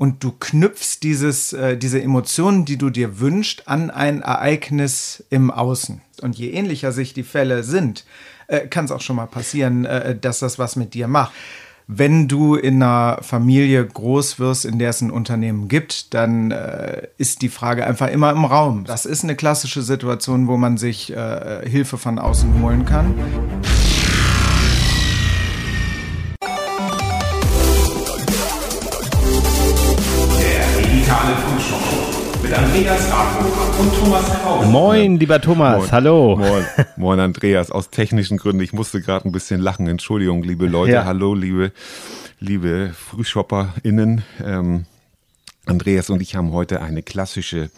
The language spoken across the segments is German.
und du knüpfst dieses, äh, diese Emotionen, die du dir wünschst, an ein Ereignis im Außen. Und je ähnlicher sich die Fälle sind, äh, kann es auch schon mal passieren, äh, dass das was mit dir macht. Wenn du in einer Familie groß wirst, in der es ein Unternehmen gibt, dann äh, ist die Frage einfach immer im Raum. Das ist eine klassische Situation, wo man sich äh, Hilfe von außen holen kann. Andreas Radhofer und Thomas Kraus. Moin, lieber Thomas, Moin. hallo. Moin, moin Andreas. Aus technischen Gründen, ich musste gerade ein bisschen lachen. Entschuldigung, liebe Leute. Ja. Hallo, liebe, liebe FrühshopperInnen. Ähm, Andreas und ich haben heute eine klassische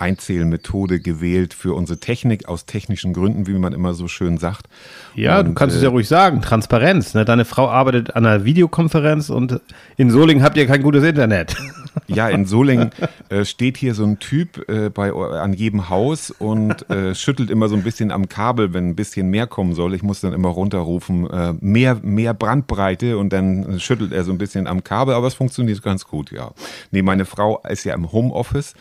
Einzählmethode gewählt für unsere Technik aus technischen Gründen, wie man immer so schön sagt. Ja, du Und, kannst es äh, ja ruhig sagen. Transparenz. Ne? Deine Frau arbeitet an einer Videokonferenz und in Solingen habt ihr kein gutes Internet. Ja, in Solingen äh, steht hier so ein Typ äh, bei, an jedem Haus und äh, schüttelt immer so ein bisschen am Kabel, wenn ein bisschen mehr kommen soll. Ich muss dann immer runterrufen, äh, mehr, mehr Brandbreite und dann schüttelt er so ein bisschen am Kabel, aber es funktioniert ganz gut, ja. Nee, meine Frau ist ja im Homeoffice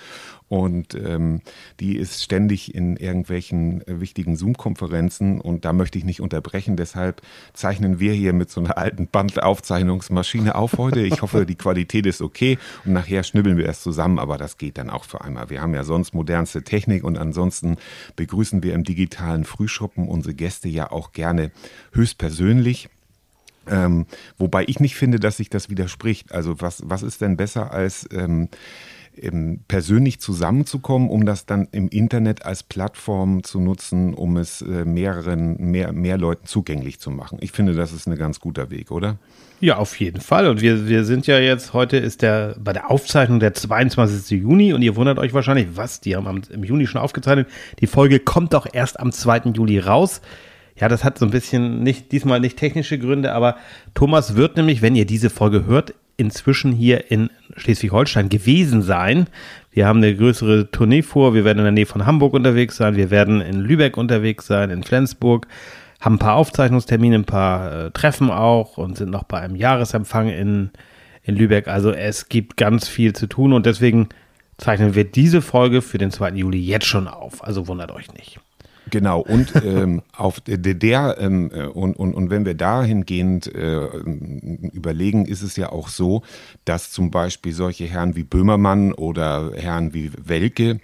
und ähm, die ist ständig in irgendwelchen äh, wichtigen Zoom-Konferenzen und da möchte ich nicht unterbrechen. Deshalb zeichnen wir hier mit so einer alten Bandaufzeichnungsmaschine auf heute. Ich hoffe, die Qualität ist okay und nachher schnibbeln wir es zusammen, aber das geht dann auch für einmal. Wir haben ja sonst modernste Technik und ansonsten begrüßen wir im digitalen Frühschoppen unsere Gäste ja auch gerne höchstpersönlich. Ähm, wobei ich nicht finde, dass sich das widerspricht. Also was, was ist denn besser als ähm, persönlich zusammenzukommen, um das dann im Internet als Plattform zu nutzen, um es äh, mehreren, mehr, mehr Leuten zugänglich zu machen. Ich finde, das ist ein ganz guter Weg, oder? Ja, auf jeden Fall. Und wir, wir sind ja jetzt, heute ist der bei der Aufzeichnung der 22. Juni und ihr wundert euch wahrscheinlich, was, die haben am, im Juni schon aufgezeichnet. Die Folge kommt doch erst am 2. Juli raus. Ja, das hat so ein bisschen nicht, diesmal nicht technische Gründe, aber Thomas wird nämlich, wenn ihr diese Folge hört, inzwischen hier in Schleswig-Holstein gewesen sein. Wir haben eine größere Tournee vor. Wir werden in der Nähe von Hamburg unterwegs sein. Wir werden in Lübeck unterwegs sein, in Flensburg. Haben ein paar Aufzeichnungstermine, ein paar äh, Treffen auch und sind noch bei einem Jahresempfang in, in Lübeck. Also es gibt ganz viel zu tun und deswegen zeichnen wir diese Folge für den 2. Juli jetzt schon auf. Also wundert euch nicht. Genau, und ähm, auf der, der ähm, äh, und, und, und wenn wir dahingehend äh, überlegen, ist es ja auch so, dass zum Beispiel solche Herren wie Böhmermann oder Herren wie Welke,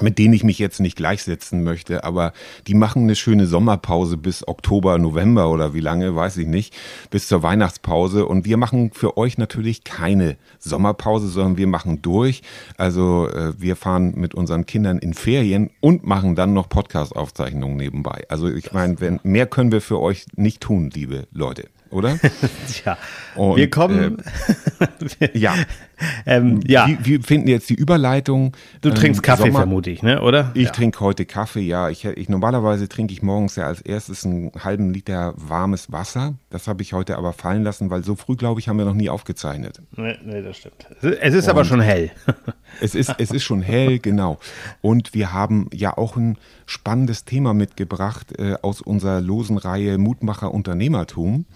mit denen ich mich jetzt nicht gleichsetzen möchte, aber die machen eine schöne Sommerpause bis Oktober, November oder wie lange, weiß ich nicht, bis zur Weihnachtspause. Und wir machen für euch natürlich keine Sommerpause, sondern wir machen durch. Also äh, wir fahren mit unseren Kindern in Ferien und machen dann noch Podcast-Aufzeichnungen nebenbei. Also ich meine, mehr können wir für euch nicht tun, liebe Leute, oder? Tja, Und, wir kommen. Ja. ähm, ja, Wie, wie finden jetzt die Überleitung? du trinkst Ähm, Kaffee, Sommer- vermute ich, ne? oder? Ich ja. trinke heute Kaffee, ja. Ich, ich normalerweise trinke ich morgens ja als erstes einen halben Liter warmes Wasser. Das habe ich heute aber fallen lassen, weil so früh, glaube ich, haben wir noch nie aufgezeichnet. Nee, nee, das stimmt. Es ist aber schon hell. Es ist, es ist schon hell, genau. Und wir haben ja auch ein spannendes Thema mitgebracht äh, aus unserer losen Reihe Mutmacher Unternehmertum.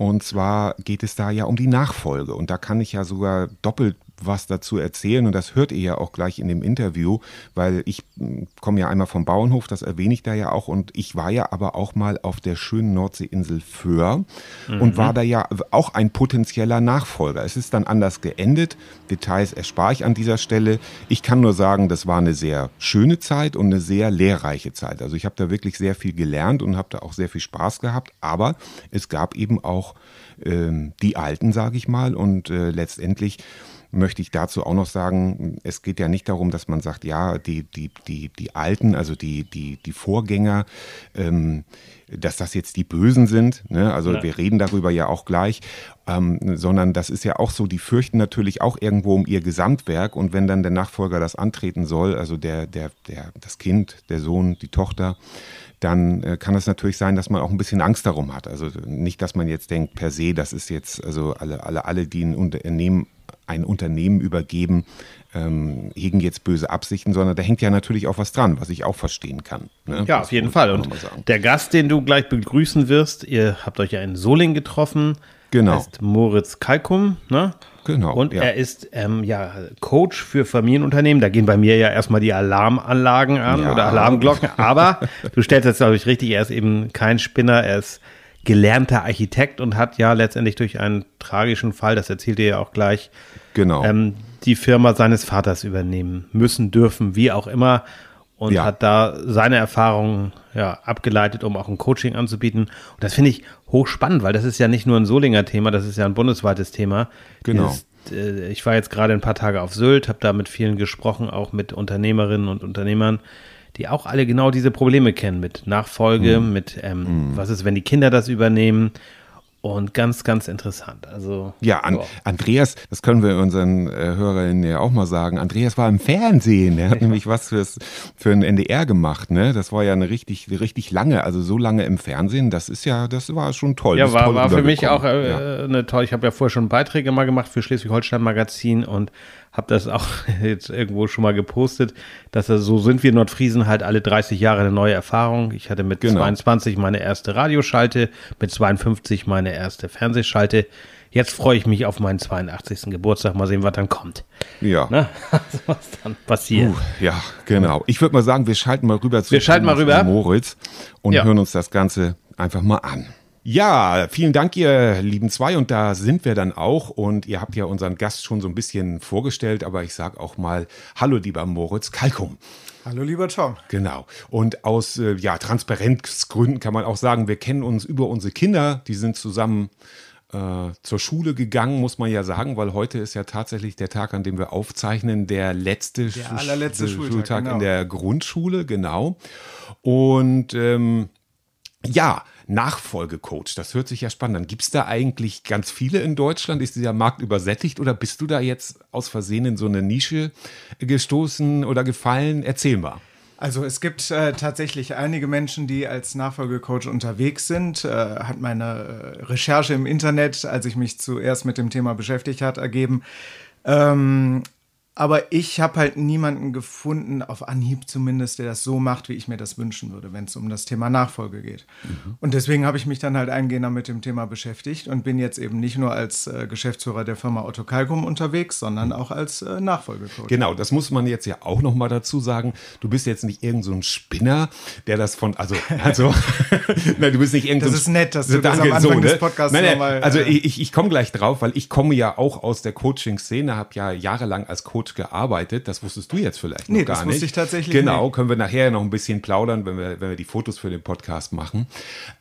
Und zwar geht es da ja um die Nachfolge. Und da kann ich ja sogar doppelt was dazu erzählen und das hört ihr ja auch gleich in dem Interview, weil ich mh, komme ja einmal vom Bauernhof, das erwähne ich da ja auch und ich war ja aber auch mal auf der schönen Nordseeinsel Föhr und war da ja auch ein potenzieller Nachfolger. Es ist dann anders geendet, Details erspare ich an dieser Stelle. Ich kann nur sagen, das war eine sehr schöne Zeit und eine sehr lehrreiche Zeit. Also ich habe da wirklich sehr viel gelernt und habe da auch sehr viel Spaß gehabt, aber es gab eben auch ähm, die Alten, sage ich mal, und äh, letztendlich möchte ich dazu auch noch sagen, es geht ja nicht darum, dass man sagt, ja, die, die, die, die Alten, also die, die, die Vorgänger, ähm, dass das jetzt die Bösen sind. Ne? Also Ja. wir reden darüber ja auch gleich, ähm, sondern das ist ja auch so, die fürchten natürlich auch irgendwo um ihr Gesamtwerk und wenn dann der Nachfolger das antreten soll, also der, der, der, das Kind, der Sohn, die Tochter, dann äh, kann es natürlich sein, dass man auch ein bisschen Angst darum hat. Also nicht, dass man jetzt denkt, per se, das ist jetzt, also alle, alle, alle, die ein Unternehmen, ein Unternehmen übergeben, ähm, hegen jetzt böse Absichten, sondern da hängt ja natürlich auch was dran, was ich auch verstehen kann. Ne? Ja, Das auf jeden Fall. Und der Gast, den du gleich begrüßen wirst, ihr habt euch ja in Soling getroffen. Genau. Heißt Moritz Kalkum, ne? Genau, Und ja. er ist ähm, ja Coach für Familienunternehmen. Da gehen bei mir ja erstmal die Alarmanlagen an Ja. oder Alarmglocken. Aber du stellst jetzt, glaube ich, richtig, er ist eben kein Spinner, er ist gelernter Architekt und hat ja letztendlich durch einen tragischen Fall, das erzählt ihr ja auch gleich, Genau. ähm, die Firma seines Vaters übernehmen müssen, dürfen, wie auch immer. Und Ja. hat da seine Erfahrungen ja, abgeleitet, um auch ein Coaching anzubieten. Und das finde ich hochspannend, weil das ist ja nicht nur ein Solinger Thema, das ist ja ein bundesweites Thema. Genau. Dieses, äh, ich war jetzt gerade ein paar Tage auf Sylt, habe da mit vielen gesprochen, auch mit Unternehmerinnen und Unternehmern, die auch alle genau diese Probleme kennen mit Nachfolge, Mhm. mit ähm, was ist, wenn die Kinder das übernehmen. Und ganz, ganz interessant. Also Ja, an, ja. Andreas, das können wir unseren äh, Hörerinnen ja auch mal sagen. Andreas war im Fernsehen. Der hat nämlich was fürs, für ein NDR gemacht. Ne? Das war ja eine richtig, richtig lange, also so lange im Fernsehen. Das ist ja, das war schon toll. Ja, war, toll war für mich auch äh, ja. eine tolle. Ich habe ja vorher schon Beiträge mal gemacht für Schleswig-Holstein Magazin und habe das auch jetzt irgendwo schon mal gepostet, dass er, so sind wir Nordfriesen halt alle 30 Jahre eine neue Erfahrung. Ich hatte mit Genau. 22 meine erste Radioschalte, mit 52 meine erste Fernsehschalte. Jetzt freue ich mich auf meinen 82. Geburtstag. Mal sehen, was dann kommt. Ja. Ne? Also, was dann passiert. Uh, ja, genau. Ich würde mal sagen, wir schalten mal rüber zu Wir schalten mal rüber. Moritz und Ja. hören uns das Ganze einfach mal an. Ja, vielen Dank, ihr lieben zwei. Und da sind wir dann auch. Und ihr habt ja unseren Gast schon so ein bisschen vorgestellt, aber ich sag auch mal Hallo, lieber Moritz Kalkum. Hallo, lieber Tom. Genau. Und aus äh, ja, Transparenzgründen kann man auch sagen, wir kennen uns über unsere Kinder. Die sind zusammen äh, zur Schule gegangen, muss man ja sagen, weil heute ist ja tatsächlich der Tag, an dem wir aufzeichnen, der letzte Der allerletzte Sch- Schultag, genau. in der Grundschule, genau. Und ähm, ja, Nachfolgecoach, das hört sich ja spannend an. Gibt es da eigentlich ganz viele in Deutschland? Ist dieser Markt übersättigt oder bist du da jetzt aus Versehen in so eine Nische gestoßen oder gefallen? Erzähl mal. Also es gibt äh, tatsächlich einige Menschen, die als Nachfolgecoach unterwegs sind. Äh, hat meine äh, Recherche im Internet, als ich mich zuerst mit dem Thema beschäftigt hat, ergeben. Ähm, aber ich habe halt niemanden gefunden, auf Anhieb zumindest, der das so macht, wie ich mir das wünschen würde, wenn es um das Thema Nachfolge geht. Und deswegen habe ich mich dann halt eingehender mit dem Thema beschäftigt und bin jetzt eben nicht nur als äh, Geschäftsführer der Firma Otto Kalkum unterwegs, sondern auch als äh, Nachfolgecoach. Genau, das muss man jetzt ja auch noch mal dazu sagen. Du bist jetzt nicht irgend so ein Spinner, der das von, also, also, nein, du bist nicht irgend Das so ist nett, dass du das am Anfang des Podcasts nein, nein, nochmal, Also äh, ich, ich komme gleich drauf, weil ich komme ja auch aus der Coaching-Szene, habe ja jahrelang als Coach gearbeitet. Das wusstest du jetzt vielleicht noch Nee, gar das nicht. wusste ich tatsächlich Genau, nicht. können wir nachher noch ein bisschen plaudern, wenn wir, wenn wir die Fotos für den Podcast machen.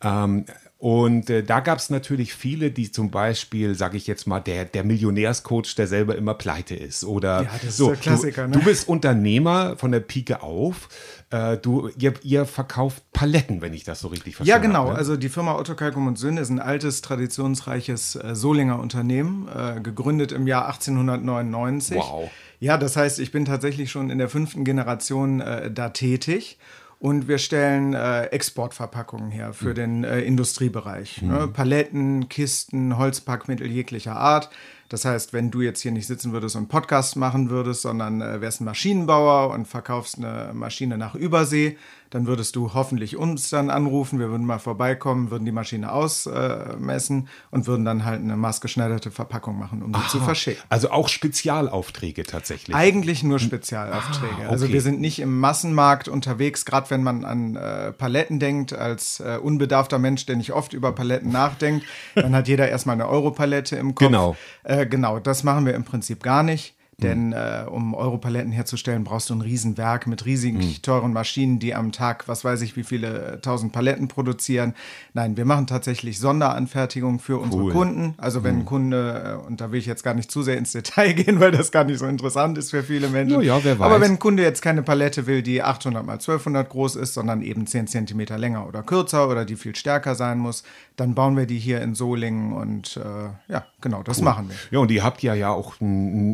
Ähm, und äh, da gab es natürlich viele, die zum Beispiel, sage ich jetzt mal, der, der Millionärscoach, der selber immer pleite ist. Oder Ja, das ist so, der Klassiker, Du, ne? du bist Unternehmer von der Pike auf. Äh, du, ihr, ihr verkauft Paletten, wenn ich das so richtig Ja, verstanden genau. habe. ne? Also die Firma Otto Kalkum und Söhne ist ein altes, traditionsreiches äh, Solinger Unternehmen, äh, gegründet im Jahr 1899. Wow. Ja, das heißt, ich bin tatsächlich schon in der fünften Generation äh, da tätig. Und wir stellen äh, Exportverpackungen her Hm. für den äh, Industriebereich. Ne? Paletten, Kisten, Holzpackmittel jeglicher Art. Das heißt, wenn du jetzt hier nicht sitzen würdest und Podcast machen würdest, sondern äh, wärst ein Maschinenbauer und verkaufst eine Maschine nach Übersee, dann würdest du hoffentlich uns dann anrufen. Wir würden mal vorbeikommen, würden die Maschine ausmessen und würden dann halt eine maßgeschneiderte Verpackung machen, um sie zu verschicken. Also auch Spezialaufträge tatsächlich. Eigentlich nur Spezialaufträge. Ah, Also okay. wir sind nicht im Massenmarkt unterwegs, gerade wenn man an äh, Paletten denkt, als äh, unbedarfter Mensch, der nicht oft über Paletten nachdenkt, dann hat jeder erstmal eine Europalette im Kopf. Genau. Äh, genau, das machen wir im Prinzip gar nicht. Denn äh, um Europaletten herzustellen, brauchst du ein Riesenwerk mit riesig teuren Maschinen, die am Tag, was weiß ich, wie viele äh, tausend Paletten produzieren. Nein, wir machen tatsächlich Sonderanfertigung für unsere Cool. Kunden. Also wenn ein Kunde, äh, und da will ich jetzt gar nicht zu sehr ins Detail gehen, weil das gar nicht so interessant ist für viele Menschen. Ja, ja, wer Aber weiß. wenn ein Kunde jetzt keine Palette will, die 800 mal 1200 groß ist, sondern eben 10 Zentimeter länger oder kürzer oder die viel stärker sein muss, dann bauen wir die hier in Solingen und äh, ja, genau, das machen wir. Ja, und ihr habt ja ja auch mm,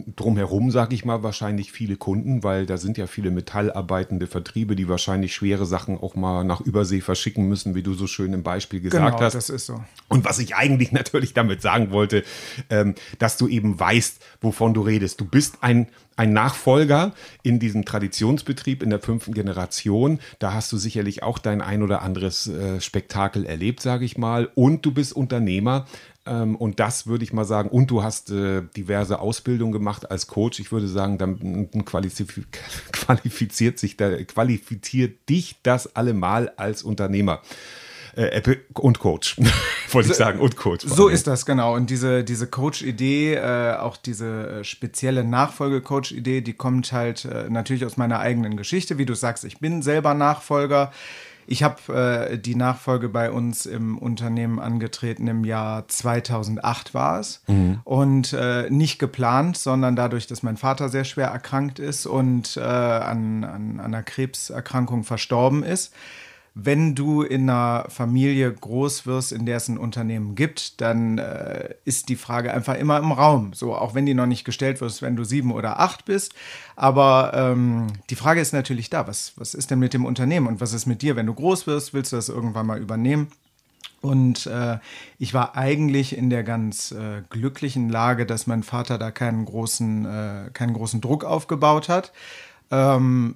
drumherum, sag ich mal, wahrscheinlich viele Kunden, weil da sind ja viele metallarbeitende Vertriebe, die wahrscheinlich schwere Sachen auch mal nach Übersee verschicken müssen, wie du so schön im Beispiel gesagt Genau, hast. das ist so. Und was ich eigentlich natürlich damit sagen wollte, ähm, dass du eben weißt, wovon du redest. Du bist ein, ein Nachfolger in diesem Traditionsbetrieb in der fünften Generation. Da hast du sicherlich auch dein ein oder anderes äh, Spektakel erlebt, sage ich mal. Und du bist Unternehmer. Ähm, und das würde ich mal sagen, und du hast äh, diverse Ausbildungen gemacht als Coach. Ich würde sagen, dann qualifiziert sich, da, qualifiziert dich das allemal als Unternehmer äh, und Coach, wollte ich sagen, und Coach. So ist das, genau. Und diese, diese Coach-Idee, äh, auch diese äh, spezielle Nachfolge-Coach-Idee, die kommt halt äh, natürlich aus meiner eigenen Geschichte. Wie du sagst, ich bin selber Nachfolger. Ich habe äh, die Nachfolge bei uns im Unternehmen angetreten im Jahr 2008 war es mhm. und äh, nicht geplant, sondern dadurch, dass mein Vater sehr schwer erkrankt ist und äh, an, an, an einer Krebserkrankung verstorben ist wenn du in einer Familie groß wirst, in der es ein Unternehmen gibt, dann äh, ist die Frage einfach immer im Raum. So, auch wenn die noch nicht gestellt wird, wenn du sieben oder acht bist. Aber ähm, die Frage ist natürlich da, was, was ist denn mit dem Unternehmen und was ist mit dir, wenn du groß wirst? Willst du das irgendwann mal übernehmen? Und äh, ich war eigentlich in der ganz äh, glücklichen Lage, dass mein Vater da keinen großen, äh, keinen großen Druck aufgebaut hat. Ähm,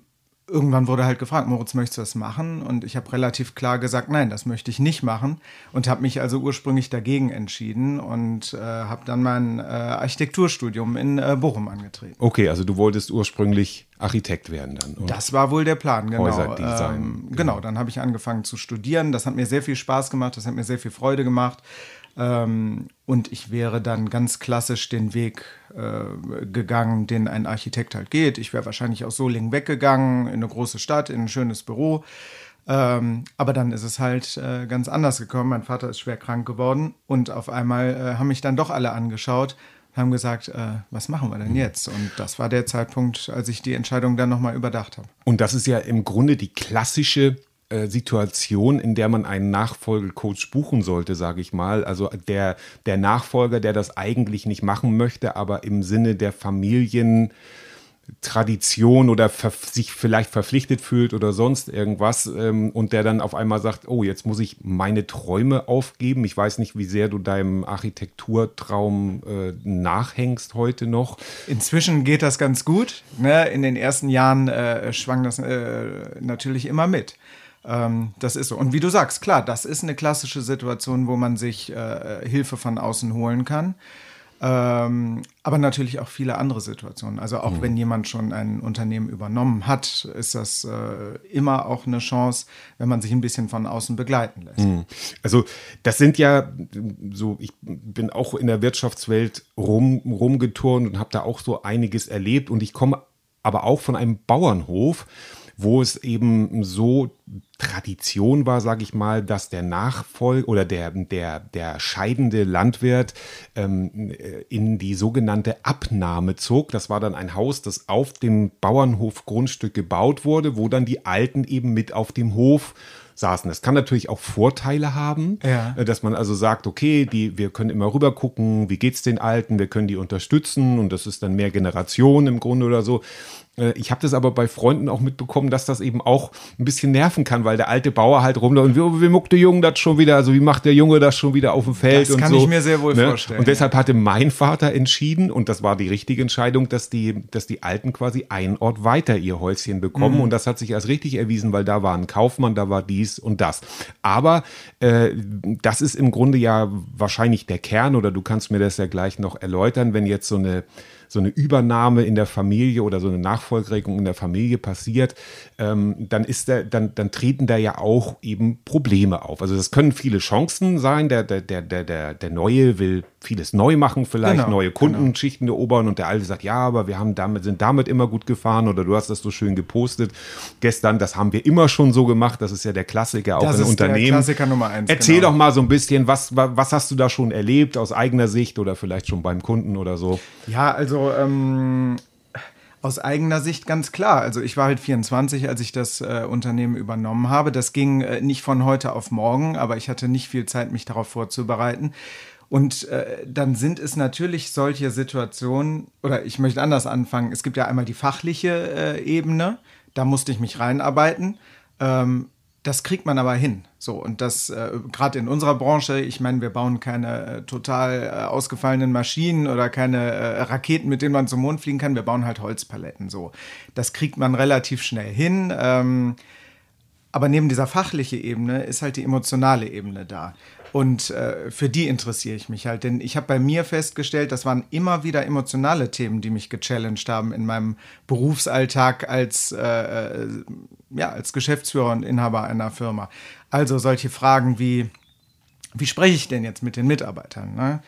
irgendwann wurde halt gefragt, Moritz, möchtest du das machen? Und ich habe relativ klar gesagt, nein, das möchte ich nicht machen und habe mich also ursprünglich dagegen entschieden und äh, habe dann mein äh, Architekturstudium in äh, Bochum angetreten. Okay, also du wolltest ursprünglich Architekt werden dann. Oder? Das war wohl der Plan, genau. Häuserdesign. Ähm, genau. genau, dann habe ich angefangen zu studieren. Das hat mir sehr viel Spaß gemacht, das hat mir sehr viel Freude gemacht. Ähm, und ich wäre dann ganz klassisch den Weg äh, gegangen, den ein Architekt halt geht. Ich wäre wahrscheinlich aus Solingen weggegangen, in eine große Stadt, in ein schönes Büro. Ähm, aber dann ist es halt äh, ganz anders gekommen. Mein Vater ist schwer krank geworden und auf einmal äh, haben mich dann doch alle angeschaut und haben gesagt, äh, was machen wir denn jetzt? Und das war der Zeitpunkt, als ich die Entscheidung dann nochmal überdacht habe. Und das ist ja im Grunde die klassische äh, Situation, in der man einen Nachfolgecoach buchen sollte, sage ich mal. Also der, der Nachfolger, der das eigentlich nicht machen möchte, aber im Sinne der Familientradition oder sich vielleicht verpflichtet fühlt oder sonst irgendwas ähm, und der dann auf einmal sagt, oh, jetzt muss ich meine Träume aufgeben. Ich weiß nicht, wie sehr du deinem Architekturtraum äh, nachhängst heute noch. Inzwischen geht das ganz gut. Ne? In den ersten Jahren äh, schwang das äh, natürlich immer mit. Ähm, das ist so. Und wie du sagst, klar, das ist eine klassische Situation, wo man sich äh, Hilfe von außen holen kann. Ähm, aber natürlich auch viele andere Situationen. Also auch mhm. wenn jemand schon ein Unternehmen übernommen hat, ist das äh, immer auch eine Chance, wenn man sich ein bisschen von außen begleiten lässt. Mhm. Also das sind ja so, ich bin auch in der Wirtschaftswelt rum, rumgeturnt und habe da auch so einiges erlebt und ich komme aber auch von einem Bauernhof wo es eben so Tradition war, sage ich mal, dass der Nachfolger oder der, der, der scheidende Landwirt ähm, in die sogenannte Abnahme zog. Das war dann ein Haus, das auf dem Bauernhof Grundstück gebaut wurde, wo dann die Alten eben mit auf dem Hof saßen. Das kann natürlich auch Vorteile haben, ja. Äh, dass man also sagt, okay, die, wir können immer rüber gucken, wie geht's den Alten, wir können die unterstützen und das ist dann mehr Generation im Grunde oder so. Äh, ich habe das aber bei Freunden auch mitbekommen, dass das eben auch ein bisschen nerven kann, weil der alte Bauer halt rumläuft und wie, wie muckt der Junge das schon wieder, also wie macht der Junge das schon wieder auf dem Feld das und kann so. ich mir sehr wohl ne? vorstellen. Und deshalb hatte mein Vater entschieden, und das war die richtige Entscheidung, dass die, dass die Alten quasi einen Ort weiter ihr Häuschen bekommen. Mhm. Und das hat sich als richtig erwiesen, weil da war ein Kaufmann, da war dies und das. Aber äh, das ist im Grunde ja wahrscheinlich der Kern, oder du kannst mir das ja gleich noch erläutern, wenn jetzt so eine so eine Übernahme in der Familie oder so eine Nachfolgeregelung in der Familie passiert, ähm, dann ist der, dann, dann treten da ja auch eben Probleme auf. Also das können viele Chancen sein. Der, der, der, der, der Neue will vieles neu machen, vielleicht genau, neue. Kundenschichten genau. erobern und der Alte sagt, ja, aber wir haben damit, sind damit immer gut gefahren oder du hast das so schön gepostet gestern, das haben wir immer schon so gemacht, das ist ja der Klassiker auch das in Unternehmen. Der Klassiker Nummer eins. Erzähl genau. doch mal so ein bisschen, was, was hast du da schon erlebt aus eigener Sicht oder vielleicht schon beim Kunden oder so? Ja, also ähm, aus eigener Sicht ganz klar. Also ich war halt 24, als ich das äh, Unternehmen übernommen habe. Das ging äh, nicht von heute auf morgen, aber ich hatte nicht viel Zeit, mich darauf vorzubereiten. Und äh, dann sind es natürlich solche Situationen, oder ich möchte anders anfangen, es gibt ja einmal die fachliche äh, Ebene, da musste ich mich reinarbeiten. Ähm, das kriegt man aber hin. So, und das äh, gerade in unserer Branche, ich meine, wir bauen keine äh, total äh, ausgefallenen Maschinen oder keine äh, Raketen, mit denen man zum Mond fliegen kann, wir bauen halt Holzpaletten. So, das kriegt man relativ schnell hin. Ähm, aber neben dieser fachlichen Ebene ist halt die emotionale Ebene da. Und äh, für die interessiere ich mich halt. Denn ich habe bei mir festgestellt, das waren immer wieder emotionale Themen, die mich gechallenged haben in meinem Berufsalltag als, äh, äh ja, als Geschäftsführer und Inhaber einer Firma. Also solche Fragen wie, wie spreche ich denn jetzt mit den Mitarbeitern? Ne?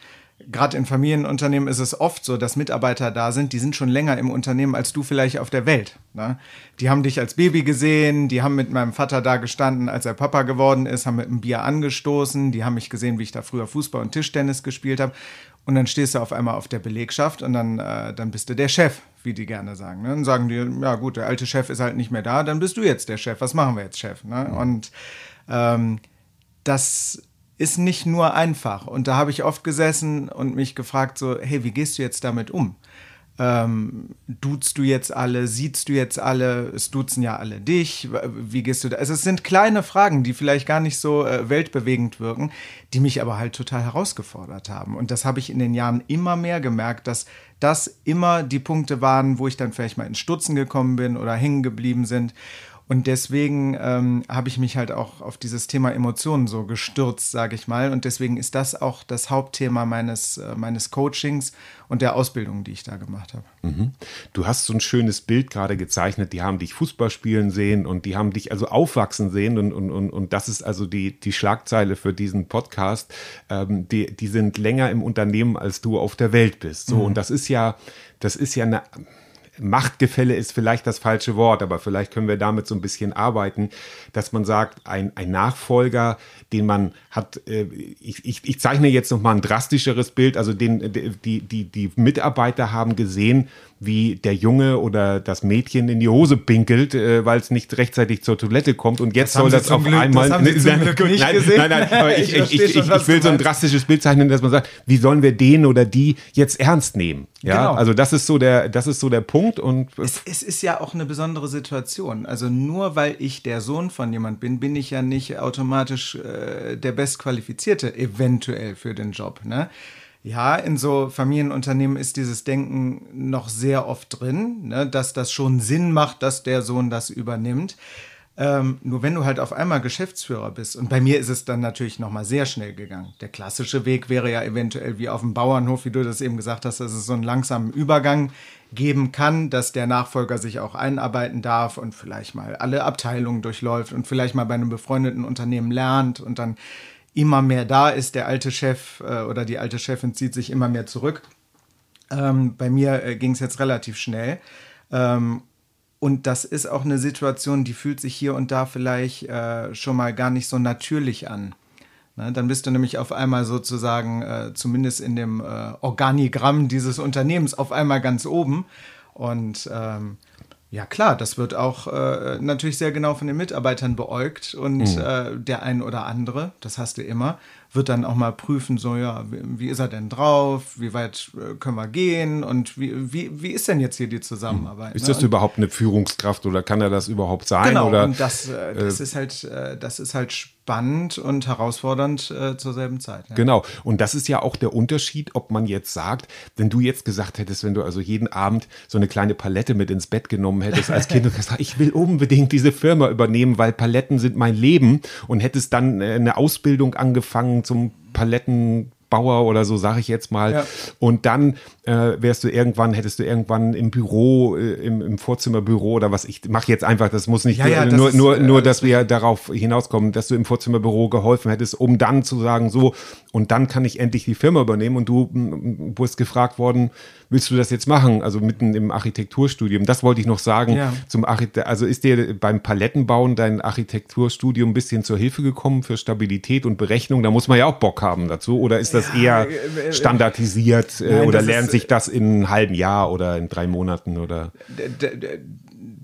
Gerade in Familienunternehmen ist es oft so, dass Mitarbeiter da sind, die sind schon länger im Unternehmen als du vielleicht auf der Welt. Ne? Die haben dich als Baby gesehen, die haben mit meinem Vater da gestanden, als er Papa geworden ist, haben mit einem Bier angestoßen, die haben mich gesehen, wie ich da früher Fußball und Tischtennis gespielt habe. Und dann stehst du auf einmal auf der Belegschaft und dann, äh, dann bist du der Chef, wie die gerne sagen. Ne? Dann sagen die, ja gut, der alte Chef ist halt nicht mehr da, dann bist du jetzt der Chef. Was machen wir jetzt, Chef? Ne? Mhm. Und ähm, das ist nicht nur einfach. Und da habe ich oft gesessen und mich gefragt, so, hey, wie gehst du jetzt damit um? Ähm, duzt du jetzt alle, siehst du jetzt alle, es duzen ja alle dich, wie gehst du da? Also es sind kleine Fragen, die vielleicht gar nicht so äh, weltbewegend wirken, die mich aber halt total herausgefordert haben. Und das habe ich in den Jahren immer mehr gemerkt, dass das immer die Punkte waren, wo ich dann vielleicht mal ins Stutzen gekommen bin oder hängen geblieben sind. Und deswegen ähm, habe ich mich halt auch auf dieses Thema Emotionen so gestürzt, sage ich mal. Und deswegen ist das auch das Hauptthema meines, äh, meines Coachings und der Ausbildung, die ich da gemacht habe. Mhm. Du hast so ein schönes Bild gerade gezeichnet. Die haben dich Fußball spielen sehen und die haben dich also aufwachsen sehen. Und, und, und, und das ist also die, die Schlagzeile für diesen Podcast. Ähm, die, die sind länger im Unternehmen, als du auf der Welt bist. So, mhm. und das ist ja, das ist ja eine Machtgefälle ist vielleicht das falsche Wort, aber vielleicht können wir damit so ein bisschen arbeiten, dass man sagt, ein, ein Nachfolger, den man hat, äh, ich, ich, ich zeichne jetzt noch mal ein drastischeres Bild, also den, die, die, die Mitarbeiter haben gesehen, wie der Junge oder das Mädchen in die Hose pinkelt, äh, weil es nicht rechtzeitig zur Toilette kommt und jetzt das soll das auf Glück, einmal. Das haben Sie zum Glück nicht nein, gesehen. nein, nein, aber ich, ich, ich, ich, ich will so ein drastisches Bild zeichnen, dass man sagt, wie sollen wir den oder die jetzt ernst nehmen? Ja, genau. also das ist so der, das ist so der Punkt und es, es ist ja auch eine besondere Situation. Also nur weil ich der Sohn von jemand bin, bin ich ja nicht automatisch äh, der bestqualifizierte eventuell für den Job. Ne? Ja, in so Familienunternehmen ist dieses Denken noch sehr oft drin, ne, dass das schon Sinn macht, dass der Sohn das übernimmt. Ähm, nur wenn du halt auf einmal Geschäftsführer bist, und bei mir ist es dann natürlich nochmal sehr schnell gegangen. Der klassische Weg wäre ja eventuell wie auf dem Bauernhof, wie du das eben gesagt hast, dass es so einen langsamen Übergang geben kann, dass der Nachfolger sich auch einarbeiten darf und vielleicht mal alle Abteilungen durchläuft und vielleicht mal bei einem befreundeten Unternehmen lernt und dann immer mehr da ist. Der alte Chef äh, oder die alte Chefin zieht sich immer mehr zurück. Ähm, bei mir äh, ging es jetzt relativ schnell. Ähm, und das ist auch eine Situation, die fühlt sich hier und da vielleicht äh, schon mal gar nicht so natürlich an. Ne? Dann bist du nämlich auf einmal sozusagen, äh, zumindest in dem äh, Organigramm dieses Unternehmens, auf einmal ganz oben. Und ähm, ja klar, das wird auch äh, natürlich sehr genau von den Mitarbeitern beäugt und mhm. äh, der ein oder andere, das hast du immer, wird dann auch mal prüfen, so ja, wie, ist er denn drauf, wie weit äh, können wir gehen und wie, wie, wie ist denn jetzt hier die Zusammenarbeit? Ist ne? das überhaupt eine Führungskraft oder kann er das überhaupt sein? Genau, oder, und das, äh, das äh, ist halt, äh, das ist halt spannend und herausfordernd äh, zur selben Zeit. Ja. Genau, und das ist ja auch der Unterschied, ob man jetzt sagt, wenn du jetzt gesagt hättest, wenn du also jeden Abend so eine kleine Palette mit ins Bett genommen hättest als Kind und gesagt, ich will unbedingt diese Firma übernehmen, weil Paletten sind mein Leben und hättest dann eine Ausbildung angefangen zum Palettenbauer oder so, sage ich jetzt mal. Ja. Und dann äh, wärst du irgendwann, hättest du irgendwann im Büro, äh, im, im Vorzimmerbüro oder was, ich mache jetzt einfach, das muss nicht ja, ja, nur, das nur, ist, nur, äh, dass wir darauf hinauskommen, dass du im Vorzimmerbüro geholfen hättest, um dann zu sagen, so, und dann kann ich endlich die Firma übernehmen und du wurdest gefragt worden, willst du das jetzt machen? Also mitten im Architekturstudium. Das wollte ich noch sagen. Zum Archite also ist dir beim Palettenbauen dein Architekturstudium ein bisschen zur Hilfe gekommen für Stabilität und Berechnung? Da muss man ja auch Bock haben dazu. Oder ist das eher standardisiert Nein, oder lernt sich das in einem halben Jahr oder in drei Monaten oder?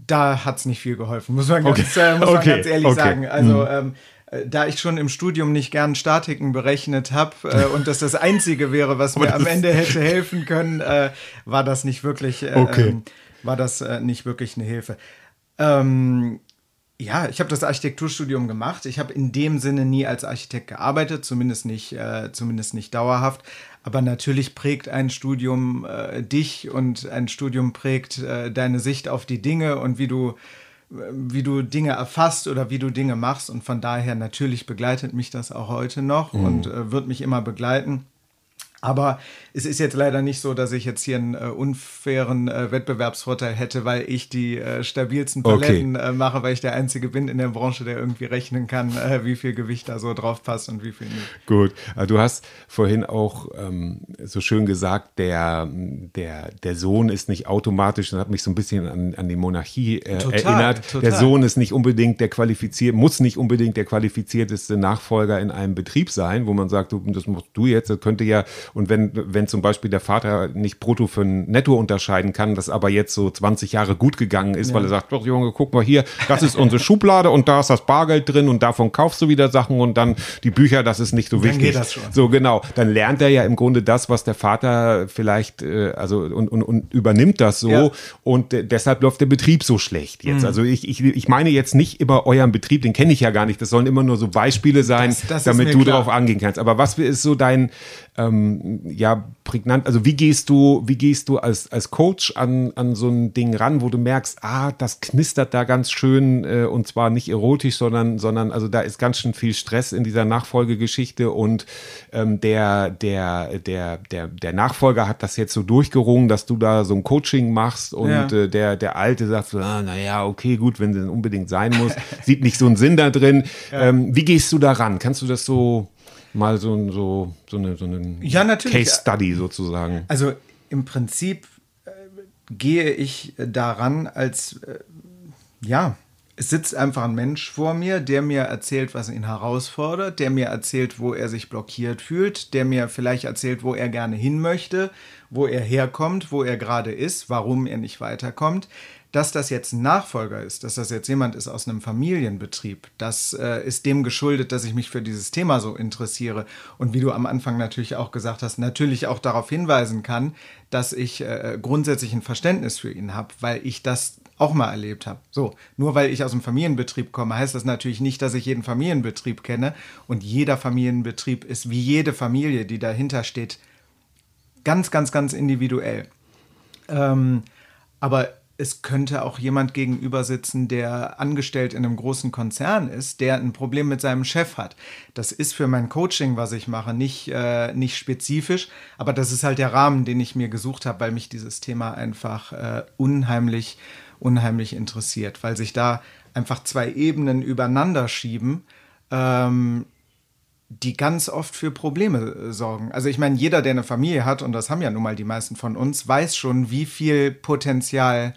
Da hat es nicht viel geholfen, muss man ganz, okay. äh, muss man okay. ganz ehrlich okay. sagen. Also mhm. ähm, äh, da ich schon im Studium nicht gern Statiken berechnet habe äh, und das das Einzige wäre, was mir am Ende hätte helfen können, äh, war das nicht wirklich, äh, okay. ähm, war das äh, nicht wirklich eine Hilfe. Ähm, ja, ich habe das Architekturstudium gemacht. Ich habe in dem Sinne nie als Architekt gearbeitet, zumindest nicht, äh, zumindest nicht dauerhaft. Aber natürlich prägt ein Studium äh, dich und ein Studium prägt äh, deine Sicht auf die Dinge und wie du wie du Dinge erfasst oder wie du Dinge machst. Und von daher natürlich begleitet mich das auch heute noch mhm. und äh, wird mich immer begleiten. Aber es ist jetzt leider nicht so, dass ich jetzt hier einen äh, unfairen äh, Wettbewerbsvorteil hätte, weil ich die äh, stabilsten Paletten okay. Äh, mache, weil ich der Einzige bin in der Branche, der irgendwie rechnen kann, äh, wie viel Gewicht da so drauf passt und wie viel nicht. Gut, also du hast vorhin auch ähm, so schön gesagt, der, der, der Sohn ist nicht automatisch, das hat mich so ein bisschen an, an die Monarchie äh, total, erinnert. Total. Der Sohn ist nicht unbedingt der qualifiziert, muss nicht unbedingt der qualifizierteste Nachfolger in einem Betrieb sein, wo man sagt, du, das musst du jetzt, das könnte ja und wenn, wenn zum Beispiel der Vater nicht brutto von netto unterscheiden kann, das aber jetzt so 20 Jahre gut gegangen ist, ja. weil er sagt, doch Junge, guck mal hier, das ist unsere Schublade und da ist das Bargeld drin und davon kaufst du wieder Sachen und dann die Bücher, das ist nicht so wichtig. Dann geht das schon. So genau, dann lernt er ja im Grunde das, was der Vater vielleicht, äh, also und, und, und übernimmt das so ja. und äh, deshalb läuft der Betrieb so schlecht jetzt. Mhm. Also ich, ich, ich meine jetzt nicht immer euren Betrieb, den kenne ich ja gar nicht. Das sollen immer nur so Beispiele sein, das, das damit du klar. darauf angehen kannst. Aber was ist so dein ähm, ja prägnant, also wie gehst du, wie gehst du als, als Coach an, an so ein Ding ran, wo du merkst, ah, das knistert da ganz schön äh, und zwar nicht erotisch, sondern, sondern also da ist ganz schön viel Stress in dieser Nachfolgegeschichte und ähm, der, der, der, der, der Nachfolger hat das jetzt so durchgerungen, dass du da so ein Coaching machst und ja. äh, der, der Alte sagt so, ah, naja, okay, gut, wenn es unbedingt sein muss, sieht nicht so einen Sinn da drin. Ja. Ähm, wie gehst du da ran? Kannst du das so mal so, so, so eine, so eine ja, Case Study sozusagen. Also im Prinzip äh, gehe ich daran als, äh, ja, es sitzt einfach ein Mensch vor mir, der mir erzählt, was ihn herausfordert, der mir erzählt, wo er sich blockiert fühlt, der mir vielleicht erzählt, wo er gerne hin möchte, wo er herkommt, wo er gerade ist, warum er nicht weiterkommt. Dass das jetzt ein Nachfolger ist, dass das jetzt jemand ist aus einem Familienbetrieb, das äh, ist dem geschuldet, dass ich mich für dieses Thema so interessiere und wie du am Anfang natürlich auch gesagt hast, natürlich auch darauf hinweisen kann, dass ich äh, grundsätzlich ein Verständnis für ihn habe, weil ich das auch mal erlebt habe. So, nur weil ich aus dem Familienbetrieb komme, heißt das natürlich nicht, dass ich jeden Familienbetrieb kenne und jeder Familienbetrieb ist wie jede Familie, die dahinter steht, ganz, ganz, ganz individuell. Ähm, aber es könnte auch jemand gegenüber sitzen, der angestellt in einem großen Konzern ist, der ein Problem mit seinem Chef hat. Das ist für mein Coaching, was ich mache, nicht, äh, nicht spezifisch, aber das ist halt der Rahmen, den ich mir gesucht habe, weil mich dieses Thema einfach äh, unheimlich, unheimlich interessiert, weil sich da einfach zwei Ebenen übereinander schieben. Ähm, die ganz oft für Probleme äh, sorgen. Also ich meine, jeder, der eine Familie hat, und das haben ja nun mal die meisten von uns, weiß schon, wie viel Potenzial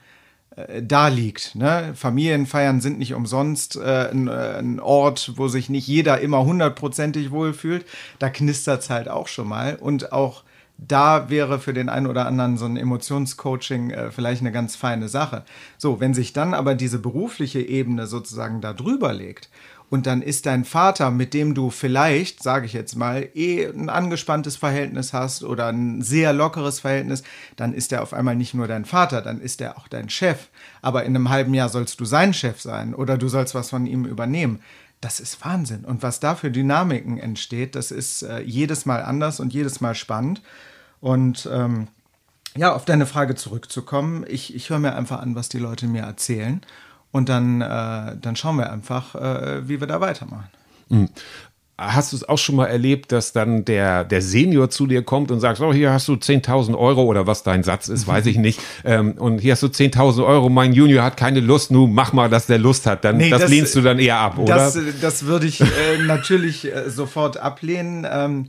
äh, da liegt. Ne? Familienfeiern sind nicht umsonst äh, ein, äh, ein, Ort, wo sich nicht jeder immer hundertprozentig wohlfühlt. Da knistert es halt auch schon mal. Und auch da wäre für den einen oder anderen so ein Emotionscoaching äh, vielleicht eine ganz feine Sache. So, wenn sich dann aber diese berufliche Ebene sozusagen da drüber legt und dann ist dein Vater, mit dem du vielleicht, sage ich jetzt mal, eh ein angespanntes Verhältnis hast oder ein sehr lockeres Verhältnis, dann ist er auf einmal nicht nur dein Vater, dann ist er auch dein Chef. Aber in einem halben Jahr sollst du sein Chef sein oder du sollst was von ihm übernehmen. Das ist Wahnsinn. Und was da für Dynamiken entsteht, das ist äh, jedes Mal anders und jedes Mal spannend. Und ähm, ja, auf deine Frage zurückzukommen, ich, ich höre mir einfach an, was die Leute mir erzählen. Und dann, äh, dann schauen wir einfach, äh, wie wir da weitermachen. Mhm. Hast du es auch schon mal erlebt, dass dann der, der Senior zu dir kommt und sagt, oh, hier hast du 10.000 Euro oder was dein Satz ist, weiß ich nicht. Ähm, und hier hast du 10.000 Euro, mein Junior hat keine Lust, nun mach mal, dass der Lust hat. Dann, nee, das, das, lehnst du dann eher ab, oder? Das, das würde ich äh, natürlich äh, sofort ablehnen. Ähm,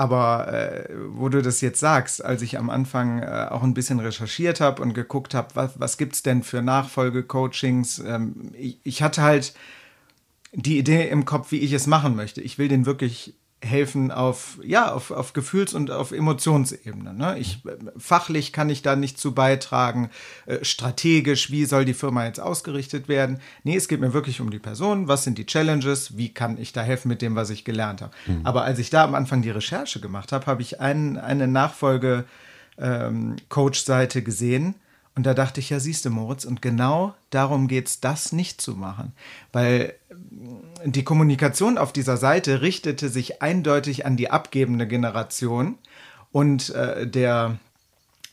aber äh, wo du das jetzt sagst, als ich am Anfang äh, auch ein bisschen recherchiert habe und geguckt habe, was, was gibt es denn für Nachfolgecoachings, ähm, ich, ich hatte halt die Idee im Kopf, wie ich es machen möchte. Ich will den wirklich helfen auf, ja, auf, auf Gefühls- und auf Emotionsebene. Ne? Ich, fachlich kann ich da nicht zu beitragen, äh, strategisch, wie soll die Firma jetzt ausgerichtet werden. Nee, es geht mir wirklich um die Person, was sind die Challenges, wie kann ich da helfen mit dem, was ich gelernt habe. Mhm. Aber als ich da am Anfang die Recherche gemacht habe, habe ich ein, eine Nachfolge-Coach-Seite ähm, gesehen, und da dachte ich, ja, siehst du, Moritz, und genau darum geht es, das nicht zu machen. Weil die Kommunikation auf dieser Seite richtete sich eindeutig an die abgebende Generation und äh, der,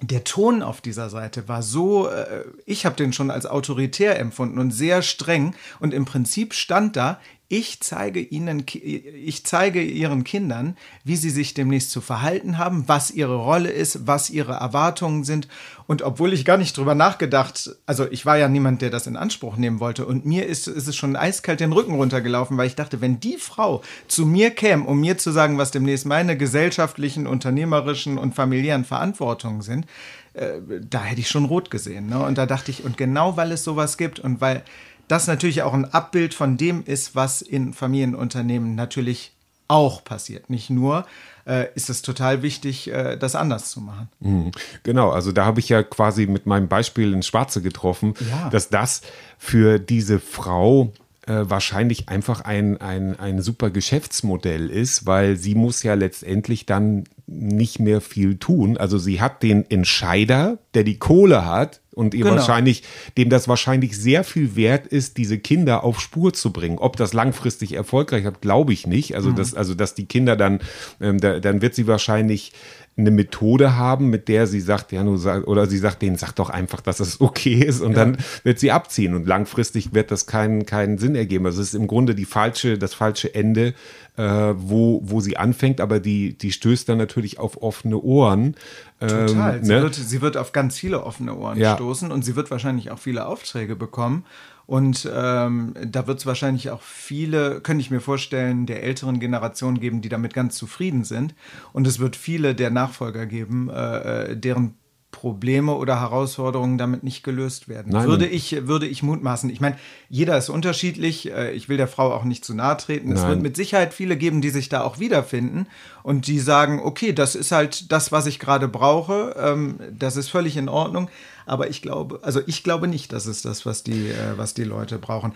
der Ton auf dieser Seite war so, äh, ich habe den schon als autoritär empfunden und sehr streng. Und im Prinzip stand da, ich zeige ihnen, ich zeige ihren Kindern, wie sie sich demnächst zu verhalten haben, was ihre Rolle ist, was ihre Erwartungen sind. Und obwohl ich gar nicht drüber nachgedacht, also ich war ja niemand, der das in Anspruch nehmen wollte. Und mir ist, ist es schon eiskalt den Rücken runtergelaufen, weil ich dachte, wenn die Frau zu mir käme, um mir zu sagen, was demnächst meine gesellschaftlichen, unternehmerischen und familiären Verantwortungen sind, äh, da hätte ich schon rot gesehen. Ne? Und da dachte ich, und genau weil es sowas gibt und weil das natürlich auch ein Abbild von dem ist, was in Familienunternehmen natürlich auch passiert. Nicht nur äh, ist es total wichtig, äh, das anders zu machen. Mhm. Genau, also da habe ich ja quasi mit meinem Beispiel ins Schwarze getroffen, Ja. dass das für diese Frau äh, wahrscheinlich einfach ein, ein, ein super Geschäftsmodell ist, weil sie muss ja letztendlich dann nicht mehr viel tun. Also sie hat den Entscheider, der die Kohle hat und ihr Genau. wahrscheinlich, dem das wahrscheinlich sehr viel wert ist, diese Kinder auf Spur zu bringen. Ob das langfristig erfolgreich hat, glaube ich nicht. Also, dass, also, dass die Kinder dann, ähm, da, dann wird sie wahrscheinlich eine Methode haben, mit der sie sagt, ja, nur oder sie sagt denen, sag doch einfach, dass es okay ist und dann wird sie abziehen und langfristig wird das keinen, keinen Sinn ergeben. Also es ist im Grunde die falsche, das falsche Ende, äh, wo, wo sie anfängt, aber die, die stößt dann natürlich auf offene Ohren. Total. Ähm, sie, ne? wird, sie wird auf ganz viele offene Ohren Ja. stoßen und sie wird wahrscheinlich auch viele Aufträge bekommen. Und ähm, da wird es wahrscheinlich auch viele, könnte ich mir vorstellen, der älteren Generation geben, die damit ganz zufrieden sind. Und es wird viele der Nachfolger geben, äh, äh, deren Probleme oder Herausforderungen damit nicht gelöst werden. Nein. Würde ich, würde ich mutmaßen. Ich meine, jeder ist unterschiedlich. Äh, Ich will der Frau auch nicht zu nahe treten. Es Nein. wird mit Sicherheit viele geben, die sich da auch wiederfinden und die sagen, okay, das ist halt das, was ich gerade brauche. Ähm, das ist völlig in Ordnung. Aber ich glaube, also ich glaube nicht, das ist das, was die, äh, was die Leute brauchen.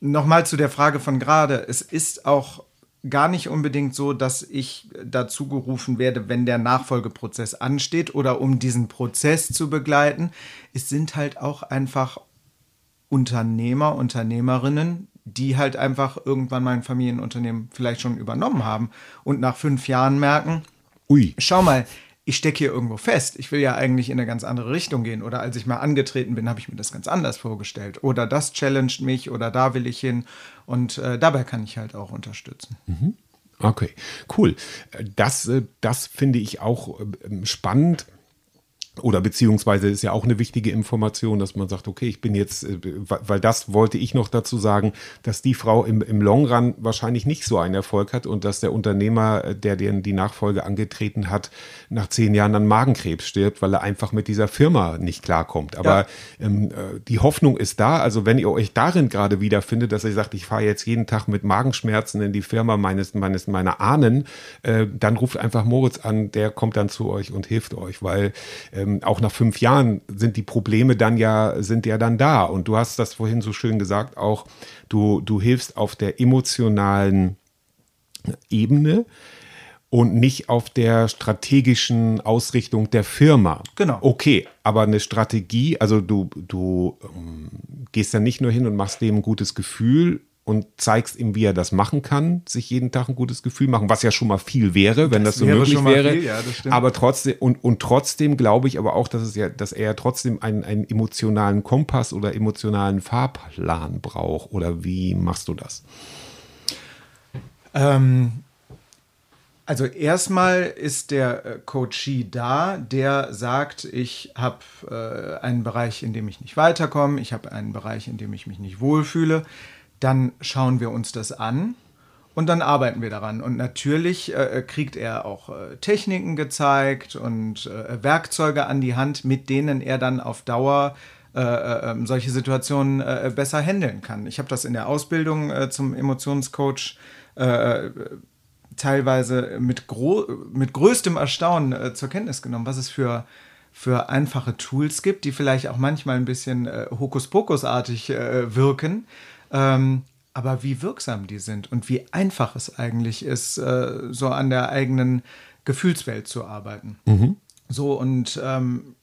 Nochmal zu der Frage von gerade. Es ist auch gar nicht unbedingt so, dass ich dazu gerufen werde, wenn der Nachfolgeprozess ansteht oder um diesen Prozess zu begleiten. Es sind halt auch einfach Unternehmer, Unternehmerinnen, die halt einfach irgendwann mal ein Familienunternehmen vielleicht schon übernommen haben und nach fünf Jahren merken, Ui. schau mal, ich stecke hier irgendwo fest. Ich will ja eigentlich in eine ganz andere Richtung gehen. Oder als ich mal angetreten bin, habe ich mir das ganz anders vorgestellt. Oder das challenged mich oder da will ich hin. Und äh, dabei kann ich halt auch unterstützen. Okay, cool. Das, äh, das finde ich auch ähm, spannend. Oder beziehungsweise ist ja auch eine wichtige Information, dass man sagt, okay, ich bin jetzt, äh, weil das wollte ich noch dazu sagen, dass die Frau im, im Long Run wahrscheinlich nicht so einen Erfolg hat und dass der Unternehmer, äh, der den die Nachfolge angetreten hat, nach zehn Jahren an Magenkrebs stirbt, weil er einfach mit dieser Firma nicht klarkommt. Aber ähm, äh, die Hoffnung ist da. Also wenn ihr euch darin gerade wiederfindet, dass ihr sagt, ich fahre jetzt jeden Tag mit Magenschmerzen in die Firma meines, meines meiner Ahnen, äh, dann ruft einfach Moritz an, der kommt dann zu euch und hilft euch, weil ähm, auch nach fünf Jahren sind die Probleme dann ja, sind ja dann da. Und du hast das vorhin so schön gesagt, auch du, du hilfst auf der emotionalen Ebene und nicht auf der strategischen Ausrichtung der Firma. Genau. Okay, aber eine Strategie, also du, du ähm, gehst dann nicht nur hin und machst dem ein gutes Gefühl und zeigst ihm, wie er das machen kann, sich jeden Tag ein gutes Gefühl machen, was ja schon mal viel wäre, wenn das, Das so wäre möglich wäre. viel, ja, das stimmt. aber trotzdem, und, und trotzdem glaube ich aber auch, dass es ja, dass er trotzdem einen, einen emotionalen Kompass oder emotionalen Fahrplan braucht. Oder wie machst du das? Ähm, also erstmal ist der äh, Coachee da, der sagt, ich habe äh, einen Bereich, in dem ich nicht weiterkomme, ich habe einen Bereich, in dem ich mich nicht wohlfühle. Dann schauen wir uns das an und dann arbeiten wir daran. Und natürlich äh, kriegt er auch äh, Techniken gezeigt und äh, Werkzeuge an die Hand, mit denen er dann auf Dauer äh, äh, ähm, solche Situationen äh, besser handeln kann. Ich habe das in der Ausbildung äh, zum Emotionscoach äh, teilweise mit, mit größtem Erstaunen äh, zur Kenntnis genommen, was es für, für einfache Tools gibt, die vielleicht auch manchmal ein bisschen äh, Hokuspokusartig äh, wirken, ähm, aber wie wirksam die sind und wie einfach es eigentlich ist, äh, so an der eigenen Gefühlswelt zu arbeiten. So und ähm,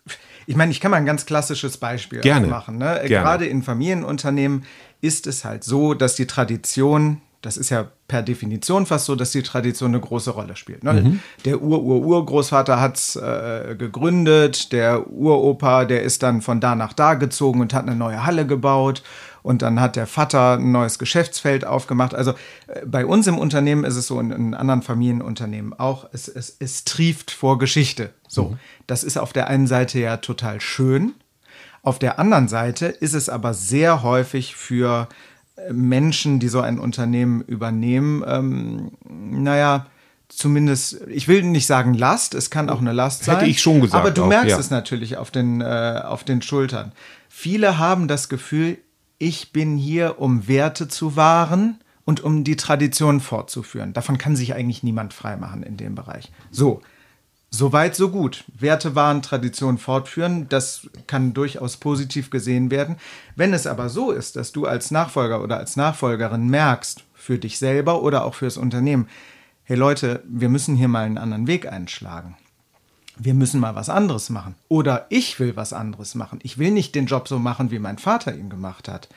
ich meine, ich kann mal ein ganz klassisches Beispiel Gerne. machen. Ne? Gerne. Gerade in Familienunternehmen ist es halt so, dass die Tradition Das ist ja per Definition fast so, dass die Tradition eine große Rolle spielt. Ne? Der Ur-Ur-Urgroßvater hat es äh, gegründet, der Uropa, der ist dann von da nach da gezogen und hat eine neue Halle gebaut. Und dann hat der Vater ein neues Geschäftsfeld aufgemacht. Also äh, bei uns im Unternehmen ist es so, in, in anderen Familienunternehmen auch, es, es, es trieft vor Geschichte. So, das ist auf der einen Seite ja total schön. Auf der anderen Seite ist es aber sehr häufig für äh, Menschen, die so ein Unternehmen übernehmen, ähm, naja, zumindest, ich will nicht sagen Last, es kann auch eine Last sein. Hätte ich schon gesagt Aber du auch, merkst ja. es natürlich auf den, äh, auf den Schultern. Viele haben das Gefühl, ich bin hier, um Werte zu wahren und um die Tradition fortzuführen. Davon kann sich eigentlich niemand freimachen in dem Bereich. So, Soweit, so gut. Werte wahren, Tradition fortführen, das kann durchaus positiv gesehen werden. Wenn es aber so ist, dass du als Nachfolger oder als Nachfolgerin merkst, für dich selber oder auch fürs Unternehmen, hey Leute, wir müssen hier mal einen anderen Weg einschlagen. Wir müssen mal was anderes machen. Oder ich will was anderes machen. Ich will nicht den Job so machen, wie mein Vater ihn gemacht hat.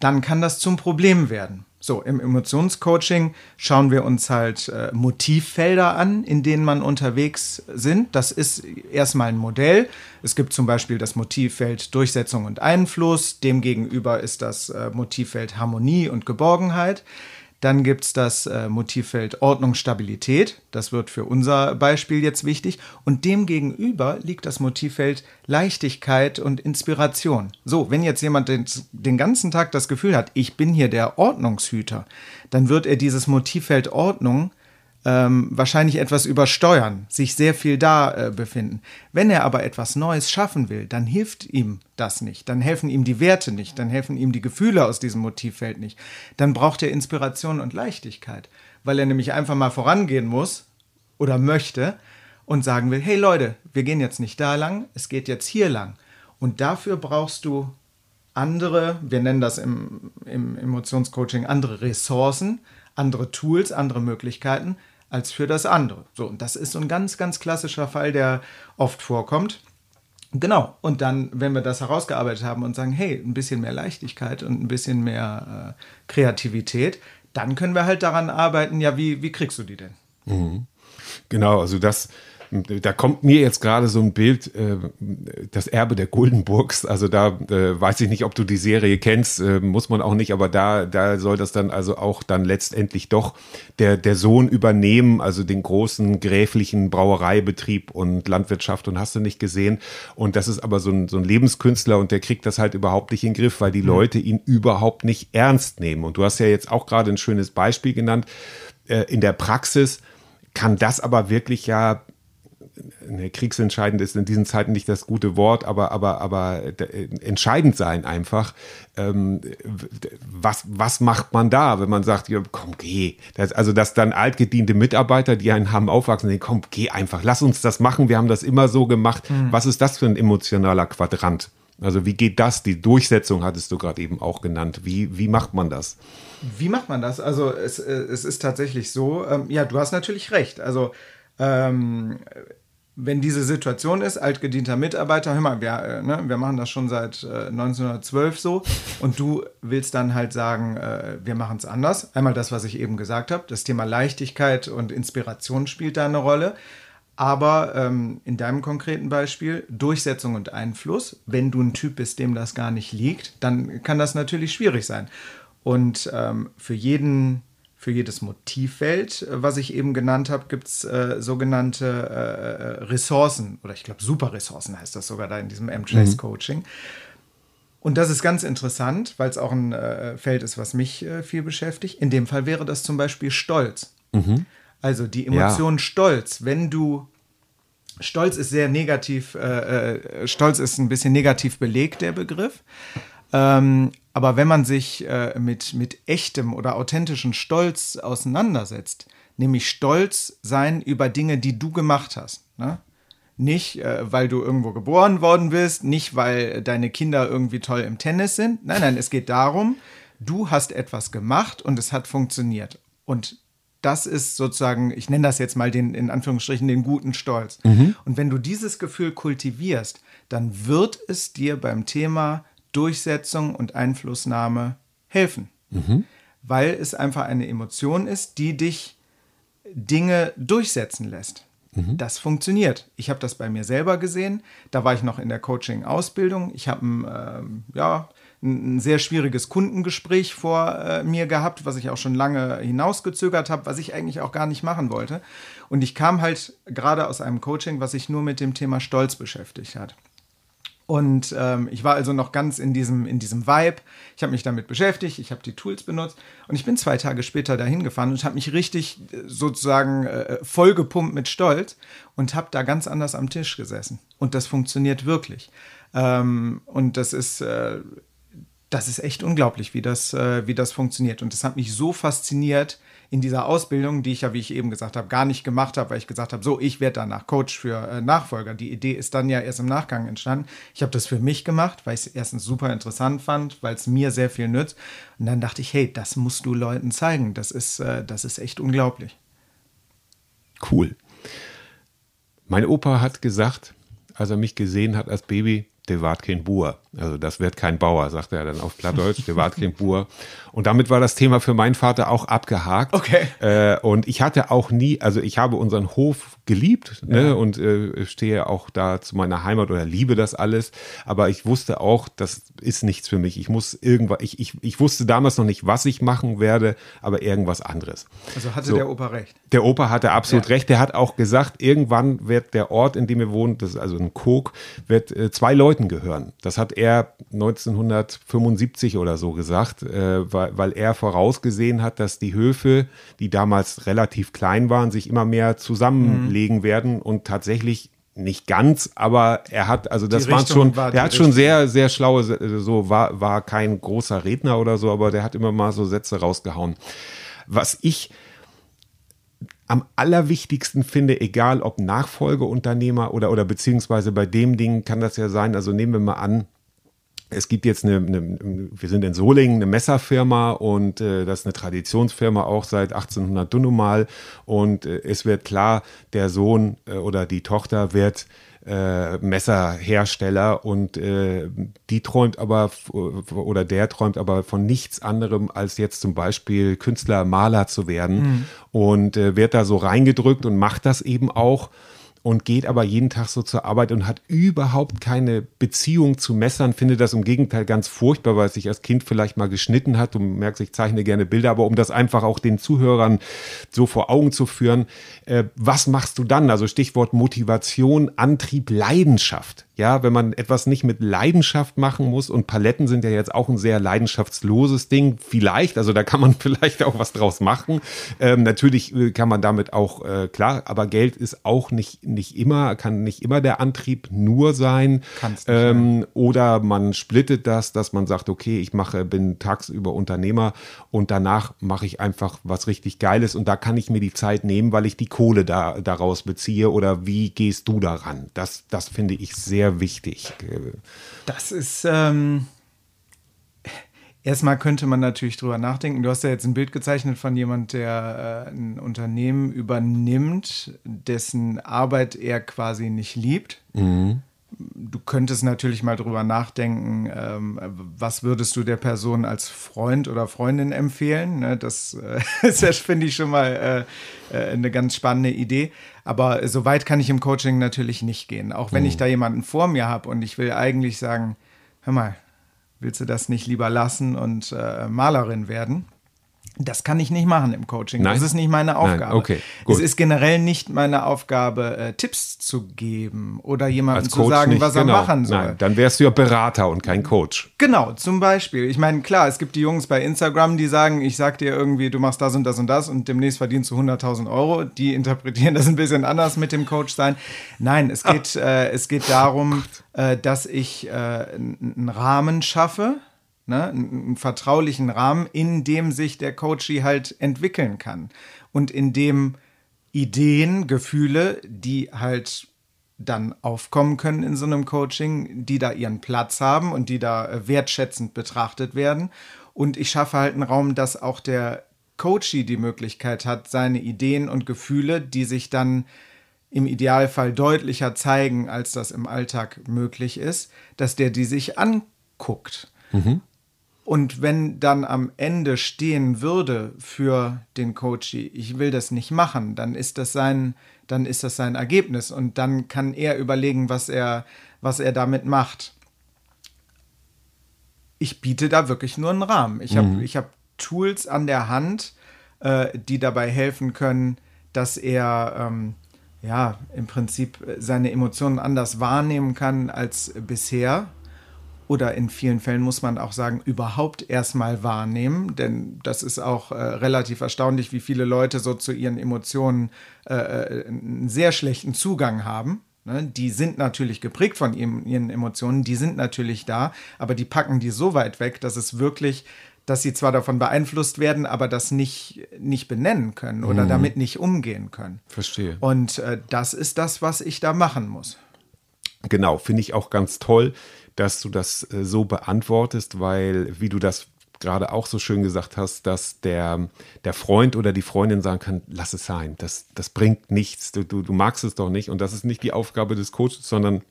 Dann kann das zum Problem werden. So, im Emotionscoaching schauen wir uns halt äh, Motivfelder an, in denen man unterwegs sind. Das ist erstmal ein Modell. Es gibt zum Beispiel das Motivfeld Durchsetzung und Einfluss. Demgegenüber ist das äh, Motivfeld Harmonie und Geborgenheit. Dann gibt es das äh, Motivfeld Ordnung, Stabilität. Das wird für unser Beispiel jetzt wichtig. Und demgegenüber liegt das Motivfeld Leichtigkeit und Inspiration. So, wenn jetzt jemand den, den ganzen Tag das Gefühl hat, ich bin hier der Ordnungshüter, dann wird er dieses Motivfeld Ordnung ähm, wahrscheinlich etwas übersteuern, sich sehr viel da äh, befinden. Wenn er aber etwas Neues schaffen will, dann hilft ihm das nicht. Dann helfen ihm die Werte nicht. Dann helfen ihm die Gefühle aus diesem Motivfeld nicht. Dann braucht er Inspiration und Leichtigkeit, weil er nämlich einfach mal vorangehen muss oder möchte und sagen will, hey Leute, wir gehen jetzt nicht da lang, es geht jetzt hier lang. Und dafür brauchst du andere, wir nennen das im, im Emotionscoaching, andere Ressourcen, andere Tools, andere Möglichkeiten als für das andere. So, und das ist so ein ganz, ganz klassischer Fall, der oft vorkommt. Genau, und dann, wenn wir das herausgearbeitet haben und sagen, hey, ein bisschen mehr Leichtigkeit und ein bisschen mehr äh, Kreativität, dann können wir halt daran arbeiten, ja, wie, wie kriegst du die denn? Genau, also das, da kommt mir jetzt gerade so ein Bild, äh, das Erbe der Guldenburgs. Also da äh, weiß ich nicht, ob du die Serie kennst, äh, muss man auch nicht, aber da, da soll das dann also auch dann letztendlich doch der, der Sohn übernehmen, also den großen gräflichen Brauereibetrieb und Landwirtschaft und hast du nicht gesehen. Und das ist aber so ein, so ein Lebenskünstler und der kriegt das halt überhaupt nicht in den Griff, weil die Leute ihn überhaupt nicht ernst nehmen. Und du hast ja jetzt auch gerade ein schönes Beispiel genannt. Äh, in der Praxis kann das aber wirklich ja ne, kriegsentscheidend ist in diesen Zeiten nicht das gute Wort, aber, aber, aber äh, entscheidend sein einfach. Ähm, was, was macht man da, wenn man sagt, ja, komm, geh. Das, also, dass dann altgediente Mitarbeiter, die einen haben aufwachsen, denken, komm, geh einfach, lass uns das machen, wir haben das immer so gemacht. Was ist das für ein emotionaler Quadrant? Also wie geht das? Die Durchsetzung hattest du gerade eben auch genannt. Wie, wie macht man das? Wie macht man das? Also es, äh, es ist tatsächlich so, ähm, ja, du hast natürlich recht. Also ähm, wenn diese Situation ist, altgedienter Mitarbeiter, hör mal, wir, äh, ne, wir machen das schon seit äh, 1912 so und du willst dann halt sagen, äh, wir machen es anders. Einmal das, was ich eben gesagt habe, das Thema Leichtigkeit und Inspiration spielt da eine Rolle. Aber ähm, in deinem konkreten Beispiel Durchsetzung und Einfluss, wenn du ein Typ bist, dem das gar nicht liegt, dann kann das natürlich schwierig sein. Und ähm, für jeden für jedes Motivfeld, äh, was ich eben genannt habe, gibt es äh, sogenannte äh, Ressourcen oder ich glaube Superressourcen heißt das sogar da in diesem M-Chase-Coaching. Und das ist ganz interessant, weil es auch ein äh, Feld ist, was mich äh, viel beschäftigt. In dem Fall wäre das zum Beispiel Stolz. Also die Emotion Stolz, wenn du Stolz ist sehr negativ, äh, äh, Stolz ist ein bisschen negativ belegt, der Begriff. Ähm, aber wenn man sich äh, mit, mit echtem oder authentischen Stolz auseinandersetzt, nämlich Stolz sein über Dinge, die du gemacht hast, ne? Nicht, äh, weil du irgendwo geboren worden bist, nicht, weil deine Kinder irgendwie toll im Tennis sind. Nein, nein, es geht darum, du hast etwas gemacht und es hat funktioniert. Und das ist sozusagen, ich nenne das jetzt mal den, in Anführungsstrichen, den guten Stolz. Und wenn du dieses Gefühl kultivierst, dann wird es dir beim Thema Durchsetzung und Einflussnahme helfen. weil es einfach eine Emotion ist, die dich Dinge durchsetzen lässt. Das funktioniert. Ich habe das bei mir selber gesehen. Da war ich noch in der Coaching-Ausbildung. Ich habe ein, ähm, ja, ein sehr schwieriges Kundengespräch vor äh, mir gehabt, was ich auch schon lange hinausgezögert habe, was ich eigentlich auch gar nicht machen wollte. Und ich kam halt gerade aus einem Coaching, was sich nur mit dem Thema Stolz beschäftigt hat. Und ähm, ich war also noch ganz in diesem, in diesem Vibe. Ich habe mich damit beschäftigt, ich habe die Tools benutzt und ich bin zwei Tage später dahin gefahren und habe mich richtig äh, sozusagen äh, vollgepumpt mit Stolz und habe da ganz anders am Tisch gesessen. Und das funktioniert wirklich. Ähm, und das ist, äh, das ist echt unglaublich, wie das, äh, wie das funktioniert. Und das hat mich so fasziniert in dieser Ausbildung, die ich ja, wie ich eben gesagt habe, gar nicht gemacht habe, weil ich gesagt habe, so, ich werde danach Coach für äh, Nachfolger. Die Idee ist dann ja erst im Nachgang entstanden. Ich habe das für mich gemacht, weil ich es erstens super interessant fand, weil es mir sehr viel nützt. Und dann dachte ich, hey, das musst du Leuten zeigen. Das ist, äh, das ist echt unglaublich. Cool. Mein Opa hat gesagt, als er mich gesehen hat als Baby, der wart kein Buhr. Also das wird kein Bauer, sagt er dann auf Plattdeutsch, der wart kein Buhr. Und damit war das Thema für meinen Vater auch abgehakt. Okay. Äh, und ich hatte auch nie, also ich habe unseren Hof geliebt ne, und äh, stehe auch da zu meiner Heimat oder liebe das alles. Aber ich wusste auch, das ist nichts für mich. Ich muss irgendwas, ich, ich, ich wusste damals noch nicht, was ich machen werde, aber irgendwas anderes. Also hatte So. der Opa recht. Der Opa hatte absolut Ja. recht. Der hat auch gesagt, irgendwann wird der Ort, in dem wir wohnen, das ist also ein Kog, wird äh, zwei Leuten gehören. Das hat er 1975 oder so gesagt, äh, weil, weil er vorausgesehen hat, dass die Höfe, die damals relativ klein waren, sich immer mehr zusammenlegen werden und tatsächlich nicht ganz, aber er hat, also das waren schon, war der hat schon sehr, sehr schlaue, äh, so war, war kein großer Redner oder so, aber der hat immer mal so Sätze rausgehauen. Was ich am allerwichtigsten finde, egal ob Nachfolgeunternehmer oder, oder beziehungsweise bei dem Ding kann das ja sein, also nehmen wir mal an, es gibt jetzt eine, eine wir sind in Solingen, eine Messerfirma und äh, das ist eine Traditionsfirma auch seit 1800 Dunumal. Und äh, es wird klar, der Sohn äh, oder die Tochter wird äh, Messerhersteller und äh, die träumt aber oder der träumt aber von nichts anderem als jetzt zum Beispiel Künstler, Maler zu werden. Und äh, wird da so reingedrückt und macht das eben auch und geht aber jeden Tag so zur Arbeit und hat überhaupt keine Beziehung zu Messern, finde das im Gegenteil ganz furchtbar, weil es sich als Kind vielleicht mal geschnitten hat. Du merkst, ich zeichne gerne Bilder, aber um das einfach auch den Zuhörern so vor Augen zu führen, äh, was machst du dann? Also Stichwort Motivation, Antrieb, Leidenschaft. Ja, wenn man etwas nicht mit Leidenschaft machen muss und Paletten sind ja jetzt auch ein sehr leidenschaftsloses Ding, vielleicht, also da kann man vielleicht auch was draus machen. Ähm, natürlich äh, kann man damit auch, äh, klar, aber Geld ist auch nicht, nicht immer, kann nicht immer der Antrieb nur sein. Kann's nicht, ähm, Oder man splittet das, dass man sagt, okay, ich mache, bin tagsüber Unternehmer und danach mache ich einfach was richtig Geiles und da kann ich mir die Zeit nehmen, weil ich die Kohle da, daraus beziehe oder wie gehst du daran? Das, das finde ich sehr wichtig. Das ist, ähm, erstmal könnte man natürlich drüber nachdenken. Du hast ja jetzt ein Bild gezeichnet von jemand, der äh, ein Unternehmen übernimmt, dessen Arbeit er quasi nicht liebt. Du könntest natürlich mal drüber nachdenken, ähm, was würdest du der Person als Freund oder Freundin empfehlen? Ne, das äh, finde ich, schon mal äh, äh, eine ganz spannende Idee. Aber so weit kann ich im Coaching natürlich nicht gehen. Auch wenn ich da jemanden vor mir habe und ich will eigentlich sagen, hör mal, willst du das nicht lieber lassen und äh, Malerin werden? Das kann ich nicht machen im Coaching. Nein? Das ist nicht meine Nein, Aufgabe. okay, es gut. ist generell nicht meine Aufgabe, äh, Tipps zu geben oder jemandem zu sagen, nicht, was er genau. machen soll. Nein, dann wärst du ja Berater und kein Coach. Genau, zum Beispiel. Ich meine, klar, es gibt die Jungs bei Instagram, die sagen, ich sag dir irgendwie, du machst das und das und das und demnächst verdienst du 100.000 Euro. Die interpretieren das ein bisschen anders mit dem Coach sein. Nein, es geht, äh, es geht darum, äh, dass ich äh, einen Rahmen schaffe, ne, einen vertraulichen Rahmen, in dem sich der Coachie halt entwickeln kann und in dem Ideen, Gefühle, die halt dann aufkommen können in so einem Coaching, die da ihren Platz haben und die da äh, wertschätzend betrachtet werden. Und ich schaffe halt einen Raum, dass auch der Coachee die Möglichkeit hat, seine Ideen und Gefühle, die sich dann im Idealfall deutlicher zeigen, als das im Alltag möglich ist, dass der die sich anguckt. Und wenn dann am Ende stehen würde für den Coach, ich will das nicht machen, dann ist das sein, dann ist das sein Ergebnis und dann kann er überlegen, was er, was er damit macht. Ich biete da wirklich nur einen Rahmen. Ich habe ich hab Tools an der Hand, äh, die dabei helfen können, dass er ähm, ja im Prinzip seine Emotionen anders wahrnehmen kann als bisher oder in vielen Fällen muss man auch sagen, überhaupt erstmal wahrnehmen, denn das ist auch äh, relativ erstaunlich, wie viele Leute so zu ihren Emotionen äh, einen sehr schlechten Zugang haben. Ne? Die sind natürlich geprägt von ihren, ihren Emotionen, die sind natürlich da, aber die packen die so weit weg, dass es wirklich dass sie zwar davon beeinflusst werden, aber das nicht, nicht benennen können oder Mhm. damit nicht umgehen können. Verstehe. Und äh, das ist das, was ich da machen muss. Genau, finde ich auch ganz toll, dass du das äh, so beantwortest, weil, wie du das gerade auch so schön gesagt hast, dass der, der Freund oder die Freundin sagen kann, lass es sein, das, das bringt nichts, du, du, du magst es doch nicht. Und das ist nicht die Aufgabe des Coaches, sondern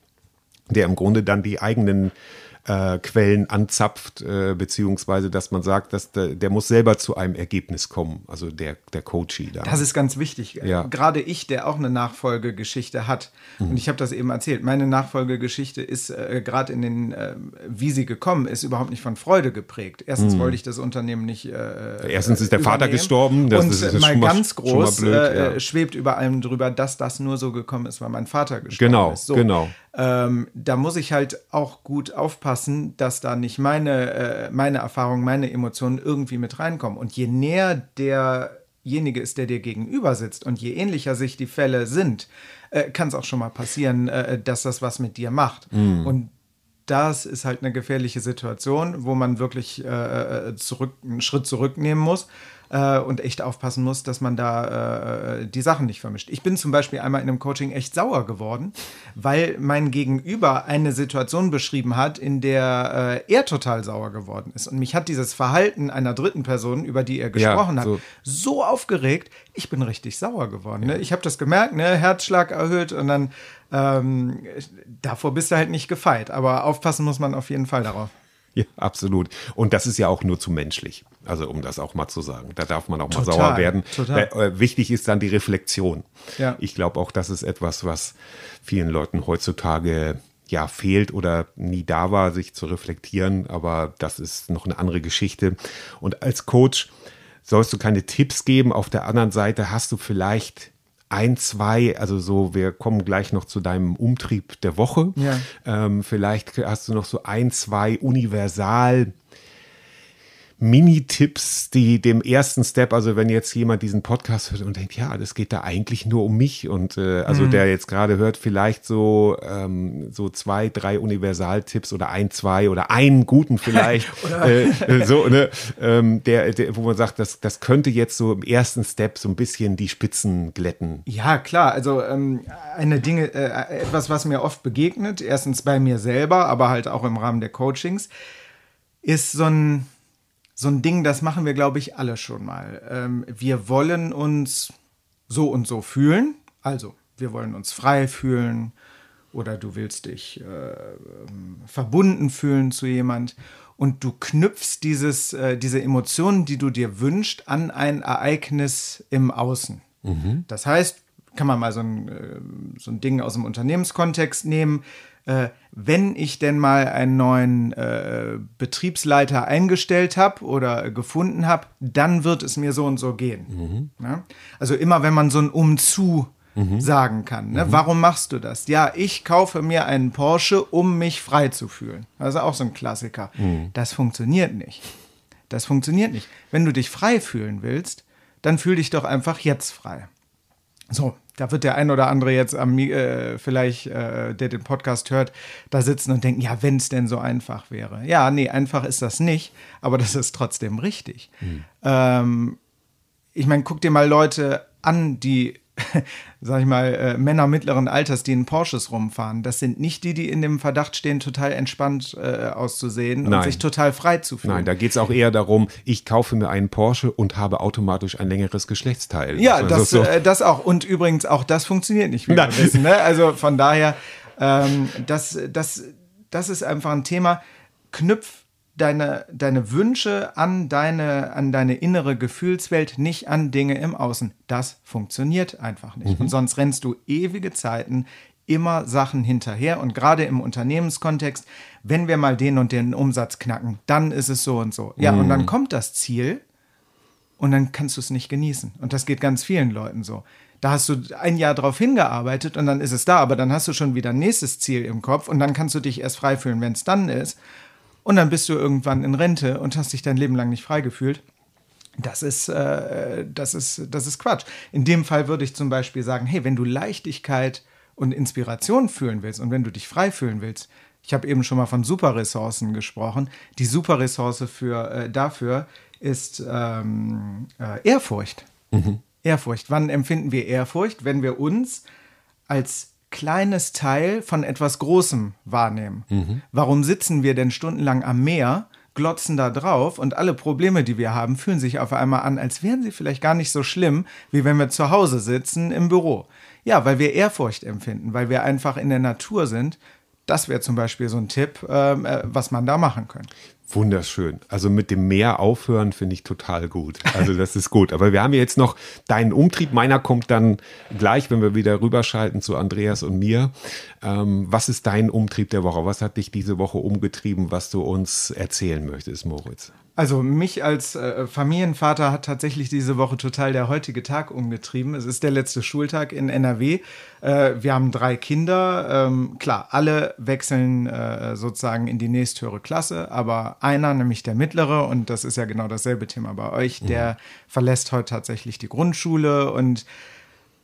der im Grunde dann die eigenen äh, Quellen anzapft, äh, beziehungsweise dass man sagt, dass der, der muss selber zu einem Ergebnis kommen, also der, der Coachee da. Das ist ganz wichtig. Ja. Gerade ich, der auch eine Nachfolgegeschichte hat. Und ich habe das eben erzählt. Meine Nachfolgegeschichte ist äh, gerade in den, äh, wie sie gekommen ist, überhaupt nicht von Freude geprägt. Erstens wollte ich das Unternehmen nicht. Äh, Erstens ist der Vater gestorben, das und das ist mal ganz groß blöd, äh, ja. schwebt über allem drüber, dass das nur so gekommen ist, weil mein Vater gestorben Genau, ist. genau. Ähm, da muss ich halt auch gut aufpassen, dass da nicht meine, äh, meine Erfahrungen, meine Emotionen irgendwie mit reinkommen. Und je näher derjenige ist, der dir gegenüber sitzt und je ähnlicher sich die Fälle sind, äh, kann es auch schon mal passieren, äh, dass das was mit dir macht. Und das ist halt eine gefährliche Situation, wo man wirklich äh, zurück, einen Schritt zurücknehmen muss äh, und echt aufpassen muss, dass man da äh, die Sachen nicht vermischt. Ich bin zum Beispiel einmal in einem Coaching echt sauer geworden, weil mein Gegenüber eine Situation beschrieben hat, in der äh, er total sauer geworden ist. Und mich hat dieses Verhalten einer dritten Person, über die er gesprochen so. hat, so aufgeregt, ich bin richtig sauer geworden. Ne? Ich habe das gemerkt, ne? Herzschlag erhöht und dann ähm, davor bist du halt nicht gefeit. Aber aufpassen muss man auf jeden Fall darauf. Ja, absolut. Und das ist ja auch nur zu menschlich. Also um das auch mal zu sagen. Da darf man auch mal Total, sauer werden. total. Äh, äh, wichtig ist dann die Reflexion. Ja. Ich glaube auch, das ist etwas, was vielen Leuten heutzutage ja fehlt oder nie da war, sich zu reflektieren. Aber das ist noch eine andere Geschichte. Und als Coach sollst du keine Tipps geben. Auf der anderen Seite hast du vielleicht ein, zwei, also so, wir kommen gleich noch zu deinem Umtrieb der Woche. Ja. Ähm, vielleicht hast du noch so ein, zwei universal Mini-Tipps, die dem ersten Step, also wenn jetzt jemand diesen Podcast hört und denkt, ja, das geht da eigentlich nur um mich und äh, also Mhm. der jetzt gerade hört, vielleicht so ähm, so zwei, drei Universaltipps oder ein, zwei oder einen guten vielleicht, äh, äh, so ne, ähm, der, der, wo man sagt, das das könnte jetzt so im ersten Step so ein bisschen die Spitzen glätten. Ja, klar. Also ähm, eine Dinge, äh, etwas, was mir oft begegnet, erstens bei mir selber, aber halt auch im Rahmen der Coachings, ist so ein, so ein Ding, das machen wir, glaube ich, alle schon mal. Ähm, wir wollen uns so und so fühlen. Also, wir wollen uns frei fühlen oder du willst dich äh, ähm, verbunden fühlen zu jemand und du knüpfst dieses, äh, diese Emotionen, die du dir wünschst, an ein Ereignis im Außen. Das heißt, kann man mal so ein, äh, so ein Ding aus dem Unternehmenskontext nehmen. Äh, wenn ich denn mal einen neuen äh, Betriebsleiter eingestellt habe oder gefunden habe, dann wird es mir so und so gehen. Ja? Also immer, wenn man so ein Umzu sagen kann. Ne? Warum machst du das? Ja, ich kaufe mir einen Porsche, um mich frei zu fühlen. Das ist auch so ein Klassiker. Das funktioniert nicht. Das funktioniert nicht. Wenn du dich frei fühlen willst, dann fühl dich doch einfach jetzt frei. So, da wird der ein oder andere jetzt am, äh, vielleicht, äh, der den Podcast hört, da sitzen und denken, ja, wenn es denn so einfach wäre. Ja, nee, einfach ist das nicht, aber das ist trotzdem richtig. Ähm, ich meine, guck dir mal Leute an, die, sag ich mal, äh, Männer mittleren Alters, die in Porsches rumfahren. Das sind nicht die, die in dem Verdacht stehen, total entspannt äh, auszusehen und Nein. sich total frei zu fühlen. Nein, da geht es auch eher darum, ich kaufe mir einen Porsche und habe automatisch ein längeres Geschlechtsteil. Ja, Also das, so. äh, das auch. Und übrigens, auch das funktioniert nicht, wie Nein. wir wissen. Ne? Also von daher, ähm, das, das, das ist einfach ein Thema. Knüpf deine, deine Wünsche an deine, an deine innere Gefühlswelt, nicht an Dinge im Außen. Das funktioniert einfach nicht. Und sonst rennst du ewige Zeiten immer Sachen hinterher. Und gerade im Unternehmenskontext, wenn wir mal den und den Umsatz knacken, dann ist es so und so. Ja, und dann kommt das Ziel und dann kannst du es nicht genießen. Und das geht ganz vielen Leuten so. Da hast du ein Jahr drauf hingearbeitet und dann ist es da, aber dann hast du schon wieder ein nächstes Ziel im Kopf und dann kannst du dich erst frei fühlen, wenn es dann ist. Und dann bist du irgendwann in Rente und hast dich dein Leben lang nicht frei gefühlt. Das ist, äh, das, ist, das ist Quatsch. In dem Fall würde ich zum Beispiel sagen, hey, wenn du Leichtigkeit und Inspiration fühlen willst und wenn du dich frei fühlen willst, ich habe eben schon mal von Superressourcen gesprochen. Die Superressource für, äh, dafür ist ähm, äh, Ehrfurcht. Ehrfurcht. Wann empfinden wir Ehrfurcht? Wenn wir uns als kleines Teil von etwas Großem wahrnehmen. Warum sitzen wir denn stundenlang am Meer, glotzen da drauf und alle Probleme, die wir haben, fühlen sich auf einmal an, als wären sie vielleicht gar nicht so schlimm, wie wenn wir zu Hause sitzen im Büro. Ja, weil wir Ehrfurcht empfinden, weil wir einfach in der Natur sind. Das wäre zum Beispiel so ein Tipp, ähm, äh, was man da machen könnte. Wunderschön. Also mit dem Meer aufhören finde ich total gut. Also das ist gut. Aber wir haben jetzt noch deinen Umtrieb. Meiner kommt dann gleich, wenn wir wieder rüberschalten zu Andreas und mir. Ähm, was ist dein Umtrieb der Woche? Was hat dich diese Woche umgetrieben, was du uns erzählen möchtest, Moritz? Also mich als äh, Familienvater hat tatsächlich diese Woche total der heutige Tag umgetrieben. Es ist der letzte Schultag in NRW. Äh, wir haben drei Kinder. Ähm, klar, alle wechseln äh, sozusagen in die nächsthöhere Klasse, aber einer, nämlich der mittlere, und das ist ja genau dasselbe Thema bei euch, der verlässt heute tatsächlich die Grundschule und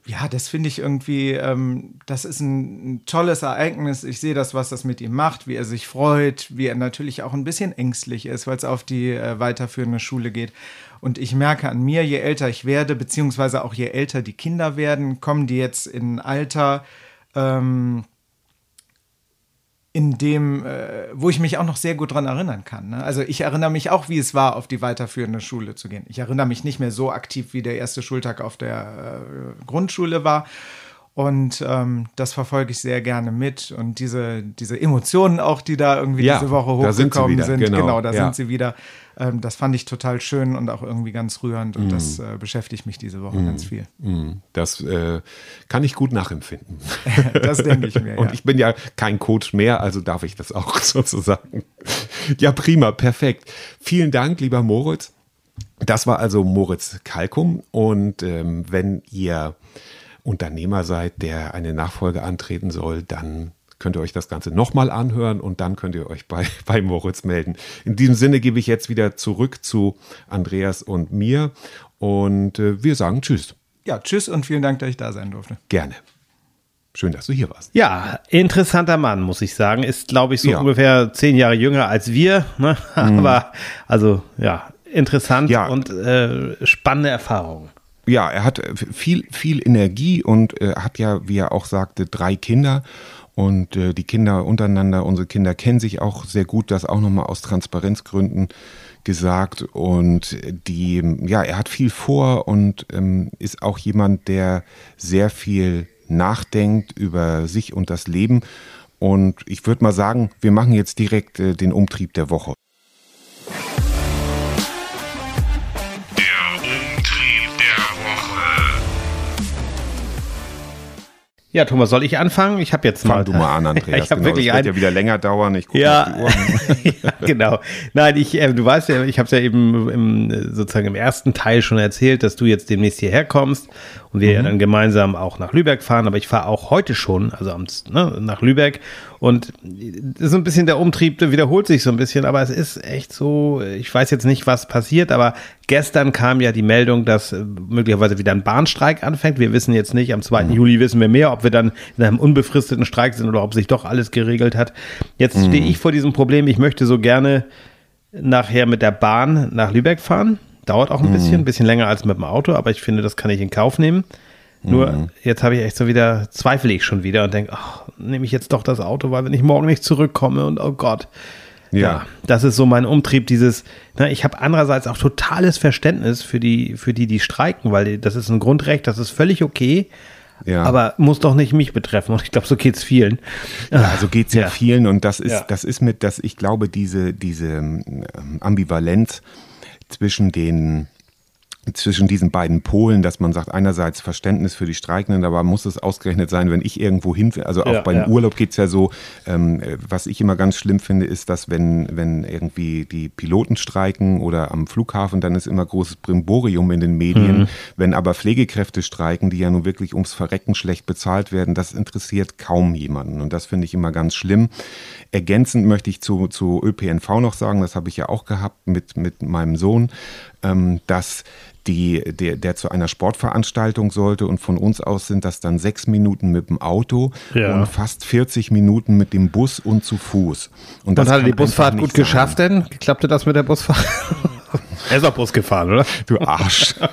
ja, das finde ich irgendwie, ähm, das ist ein, ein tolles Ereignis. Ich sehe das, was das mit ihm macht, wie er sich freut, wie er natürlich auch ein bisschen ängstlich ist, weil es auf die äh, weiterführende Schule geht. Und ich merke an mir, je älter ich werde, beziehungsweise auch je älter die Kinder werden, kommen die jetzt in ein Alter, ähm, in dem, äh, wo ich mich auch noch sehr gut dran erinnern kann. Ne? Also ich erinnere mich auch, wie es war, auf die weiterführende Schule zu gehen. Ich erinnere mich nicht mehr so aktiv, wie der erste Schultag auf der äh, Grundschule war. Und ähm, das verfolge ich sehr gerne mit. Und diese, diese Emotionen auch, die da irgendwie Ja, diese Woche sind hochgekommen wieder, sind, genau, genau, da ja. sind sie wieder. Ähm, das fand ich total schön und auch irgendwie ganz rührend. Und das Mhm. äh, beschäftigt mich diese Woche ganz viel. Das äh, kann ich gut nachempfinden. Das denke ich mir. Und ja. ich bin ja kein Coach mehr, also darf ich das auch sozusagen. Ja, prima, perfekt. Vielen Dank, lieber Moritz. Das war also Moritz Kalkum. Und ähm, wenn ihr Unternehmer seid, der eine Nachfolge antreten soll, dann könnt ihr euch das Ganze nochmal anhören und dann könnt ihr euch bei, bei Moritz melden. In diesem Sinne gebe ich jetzt wieder zurück zu Andreas und mir und äh, wir sagen Tschüss. ja, tschüss und vielen Dank, dass ich da sein durfte. Gerne. Schön, dass du hier warst. Ja, interessanter Mann, muss ich sagen. Ist, glaube ich, so Ja. ungefähr zehn Jahre jünger als wir. Ne? Aber, also, ja, interessant Ja. und äh, spannende Erfahrung. Ja, er hat äh, viel, viel Energie und äh, hat ja, wie er auch sagte, drei Kinder. Und äh, die Kinder untereinander, unsere Kinder kennen sich auch sehr gut, das auch nochmal aus Transparenzgründen gesagt. Und die, ja, er hat viel vor und ähm, ist auch jemand, der sehr viel nachdenkt über sich und das Leben. Und ich würde mal sagen, wir machen jetzt direkt äh, den Umtrieb der Woche. Ja, Thomas, soll ich anfangen? Ich habe jetzt mal. Fang du mal an, Andreas. ich habe Genau, wirklich das wird ein, ja wieder länger dauern. Ich gucke Ja, auf die Uhr. ja, genau. Nein, ich, äh, du weißt ja, ich habe es ja eben im, sozusagen im ersten Teil schon erzählt, dass du jetzt demnächst hierher kommst und wir ja dann gemeinsam auch nach Lübeck fahren. Aber ich fahre auch heute schon, also am, ne, nach Lübeck. Und das ist so ein bisschen der Umtrieb, der wiederholt sich so ein bisschen, aber es ist echt so, ich weiß jetzt nicht, was passiert, aber gestern kam ja die Meldung, dass äh, möglicherweise wieder ein Bahnstreik anfängt. Wir wissen jetzt nicht, am 2. Juli wissen wir mehr, ob wir dann in einem unbefristeten Streik sind oder ob sich doch alles geregelt hat. Jetzt stehe ich vor diesem Problem, ich möchte so gerne nachher mit der Bahn nach Lübeck fahren. Dauert auch ein bisschen, ein bisschen länger als mit dem Auto, aber ich finde, das kann ich in Kauf nehmen. Nur jetzt habe ich echt so wieder, zweifle ich schon wieder und denke, ach, nehme ich jetzt doch das Auto, weil wenn ich morgen nicht zurückkomme und oh Gott. Ja. das ist so mein Umtrieb, dieses, ne, ich habe andererseits auch totales Verständnis für die, für die, die streiken, weil das ist ein Grundrecht, das ist völlig okay. Ja. aber muss doch nicht mich betreffen. Und ich glaube, so geht's vielen. Ja, so geht's ja, Ja. vielen und das ist, Ja. das ist mit, dass ich glaube, diese, diese ähm, Ambivalenz zwischen den zwischen diesen beiden Polen, dass man sagt, einerseits Verständnis für die Streikenden, aber muss es ausgerechnet sein, wenn ich irgendwo hin, also auch Ja, beim ja. Urlaub geht's ja so, ähm, äh, was ich immer ganz schlimm finde, ist, dass wenn, wenn irgendwie die Piloten streiken oder am Flughafen, dann ist immer großes Brimborium in den Medien. Mhm. Wenn aber Pflegekräfte streiken, die ja nun wirklich ums Verrecken schlecht bezahlt werden, das interessiert kaum jemanden. Und das finde ich immer ganz schlimm. Ergänzend möchte ich zu, zu ÖPNV noch sagen, das habe ich ja auch gehabt mit, mit meinem Sohn, ähm, dass die, der, der zu einer Sportveranstaltung sollte und von uns aus sind das dann sechs Minuten mit dem Auto Ja. und fast 40 Minuten mit dem Bus und zu Fuß. Und Und hat er die Busfahrt gut sein. geschafft denn? Klappte das mit der Busfahrt? er ist auch Bus gefahren, oder? Du Arsch.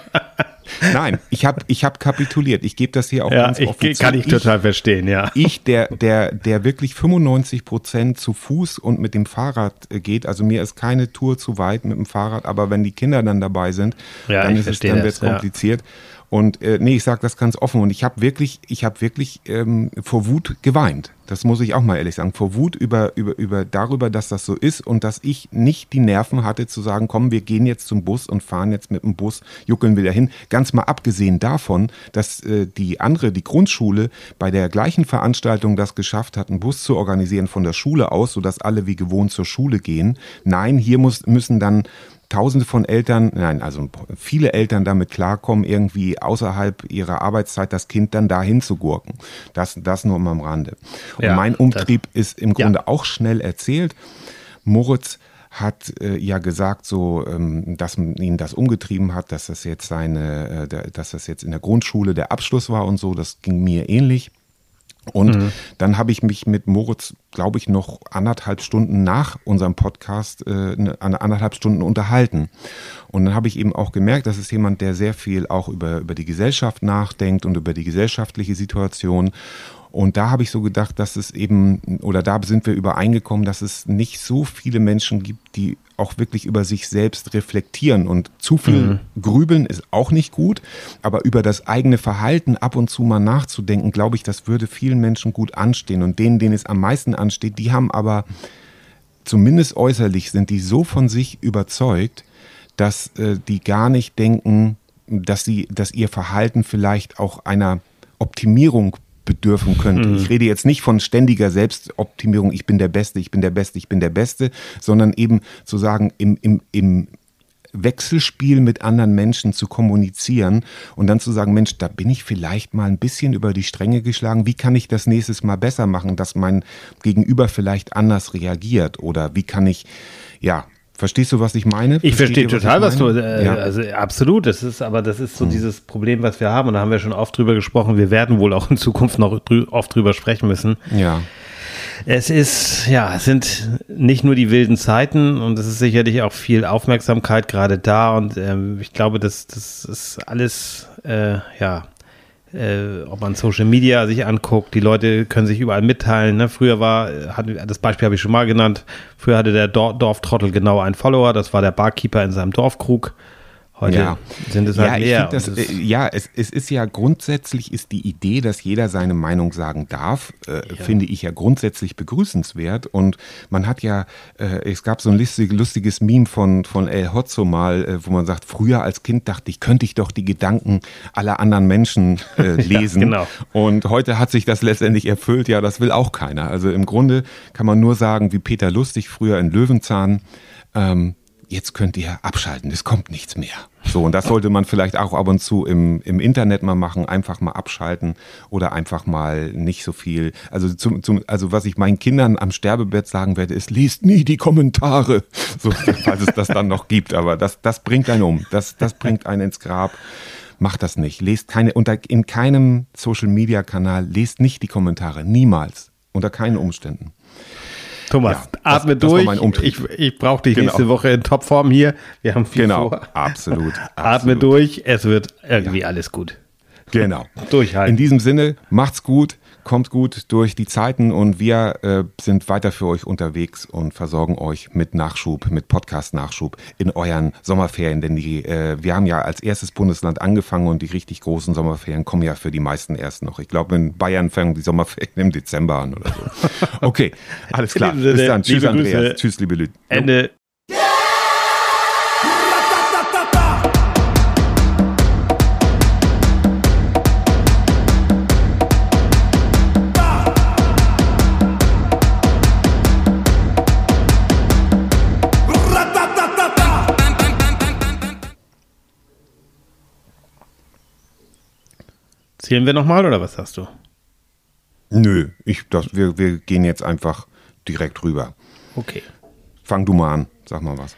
Nein, ich habe ich hab kapituliert. Ich gebe das hier auch Ja, ganz ich, offen zu. kann ich total verstehen, ja. Ich, der, der, der wirklich 95 Prozent zu Fuß und mit dem Fahrrad äh, geht, also mir ist keine Tour zu weit mit dem Fahrrad, aber wenn die Kinder dann dabei sind, Ja, dann ich ist es dann das, wird's ja. Und äh, nee, ich sage das ganz offen und ich habe wirklich, ich habe wirklich ähm, vor Wut geweint. Das muss ich auch mal ehrlich sagen. Vor Wut über, über, über darüber, dass das so ist und dass ich nicht die Nerven hatte zu sagen, komm, wir gehen jetzt zum Bus und fahren jetzt mit dem Bus, juckeln wieder hin. Ganz mal abgesehen davon, dass äh, die andere, die Grundschule, bei der gleichen Veranstaltung das geschafft hat, einen Bus zu organisieren von der Schule aus, sodass alle wie gewohnt zur Schule gehen. Nein, hier muss, müssen dann Tausende von Eltern, nein, also viele Eltern damit klarkommen, irgendwie außerhalb ihrer Arbeitszeit das Kind dann dahin zu gurken. Das, das nur mal am Rande. Und Ja, mein Umtrieb ist im Ja. Grunde auch schnell erzählt. Moritz hat äh, ja gesagt, so, ähm, dass man ihn das umgetrieben hat, dass das jetzt seine, äh, dass das jetzt in der Grundschule der Abschluss war und so. Das ging mir ähnlich. Und dann habe ich mich mit Moritz, glaube ich, noch anderthalb Stunden nach unserem Podcast äh, eine anderthalb Stunden unterhalten. Und dann habe ich eben auch gemerkt, das ist jemand, der sehr viel auch über, über die Gesellschaft nachdenkt und über die gesellschaftliche Situation. Und da habe ich so gedacht, dass es eben, oder da sind wir übereingekommen, dass es nicht so viele Menschen gibt, die auch wirklich über sich selbst reflektieren. Und zu viel Grübeln ist auch nicht gut, aber über das eigene Verhalten ab und zu mal nachzudenken, glaube ich, das würde vielen Menschen gut anstehen. Und denen, denen es am meisten ansteht, die haben aber zumindest äußerlich sind die so von sich überzeugt, dass äh, die gar nicht denken, dass sie, dass ihr Verhalten vielleicht auch einer Optimierung bedürfen könnte. Ich rede jetzt nicht von ständiger Selbstoptimierung, ich bin der Beste, ich bin der Beste, ich bin der Beste, sondern eben zu sagen, im, im, im Wechselspiel mit anderen Menschen zu kommunizieren und dann zu sagen, Mensch, da bin ich vielleicht mal ein bisschen über die Stränge geschlagen. Wie kann ich das nächstes Mal besser machen, dass mein Gegenüber vielleicht anders reagiert? Oder wie kann ich, ja, verstehst du, was ich meine? Ich verstehe total, was, ich du, äh, ja. also absolut, das ist, aber das ist so dieses Problem, was wir haben, und da haben wir schon oft drüber gesprochen, wir werden wohl auch in Zukunft noch drü oft drüber sprechen müssen. ja. Es ist, ja, es sind nicht nur die wilden Zeiten und es ist sicherlich auch viel Aufmerksamkeit gerade da und ähm, ich glaube, das, das ist alles, äh, ja, äh, ob man Social Media sich anguckt, die Leute können sich überall mitteilen. Ne? Früher war, hat, das Beispiel habe ich schon mal genannt, früher hatte der Dor Dorftrottel genau einen Follower, das war der Barkeeper in seinem Dorfkrug. Heute Ja. sind es ja, halt leer. find das, das- äh, ja, es, es ist ja grundsätzlich ist die Idee, dass jeder seine Meinung sagen darf, äh, finde ich ja grundsätzlich begrüßenswert. Und man hat ja, äh, es gab so ein lustig, lustiges Meme von, von El Hotzo mal, äh, wo man sagt, früher als Kind dachte ich, könnte ich doch die Gedanken aller anderen Menschen äh, lesen. genau. Und heute hat sich das letztendlich erfüllt. Ja, das will auch keiner. Also im Grunde kann man nur sagen, wie Peter Lustig früher in Löwenzahn, ähm, jetzt könnt ihr abschalten, es kommt nichts mehr. So, und das sollte man vielleicht auch ab und zu im, im Internet mal machen, einfach mal abschalten oder einfach mal nicht so viel. Also, zum, zum, also was ich meinen Kindern am Sterbebett sagen werde, ist, lest nie die Kommentare, so, falls es das dann noch gibt. Aber das, das bringt einen um, das, das bringt einen ins Grab. Macht das nicht. Lest keine, unter, in keinem Social Media Kanal, lest nicht die Kommentare. Niemals. Unter keinen Umständen. Thomas, Ja, das- atme das war durch. mein Umtrieb. ich ich brauche dich Genau. nächste Woche in Topform hier. Wir haben viel Genau. vor. Absolut. Atme absolut. durch, es wird irgendwie alles gut. Genau. Durchhalten. In diesem Sinne, macht's gut, kommt gut durch die Zeiten und wir äh, sind weiter für euch unterwegs und versorgen euch mit Nachschub, mit Podcast-Nachschub in euren Sommerferien. Denn die, äh, wir haben ja als erstes Bundesland angefangen und die richtig großen Sommerferien kommen ja für die meisten erst noch. Ich glaube, in Bayern fangen die Sommerferien im Dezember an oder so. Okay, alles klar. Bis dann. Tschüss, Liebe Andreas. Grüße. Tschüss, liebe Leute. Ende. Zählen wir nochmal oder was hast du? Nö, ich, das, wir, wir gehen jetzt einfach direkt rüber. Okay. Fang du mal an, sag mal was.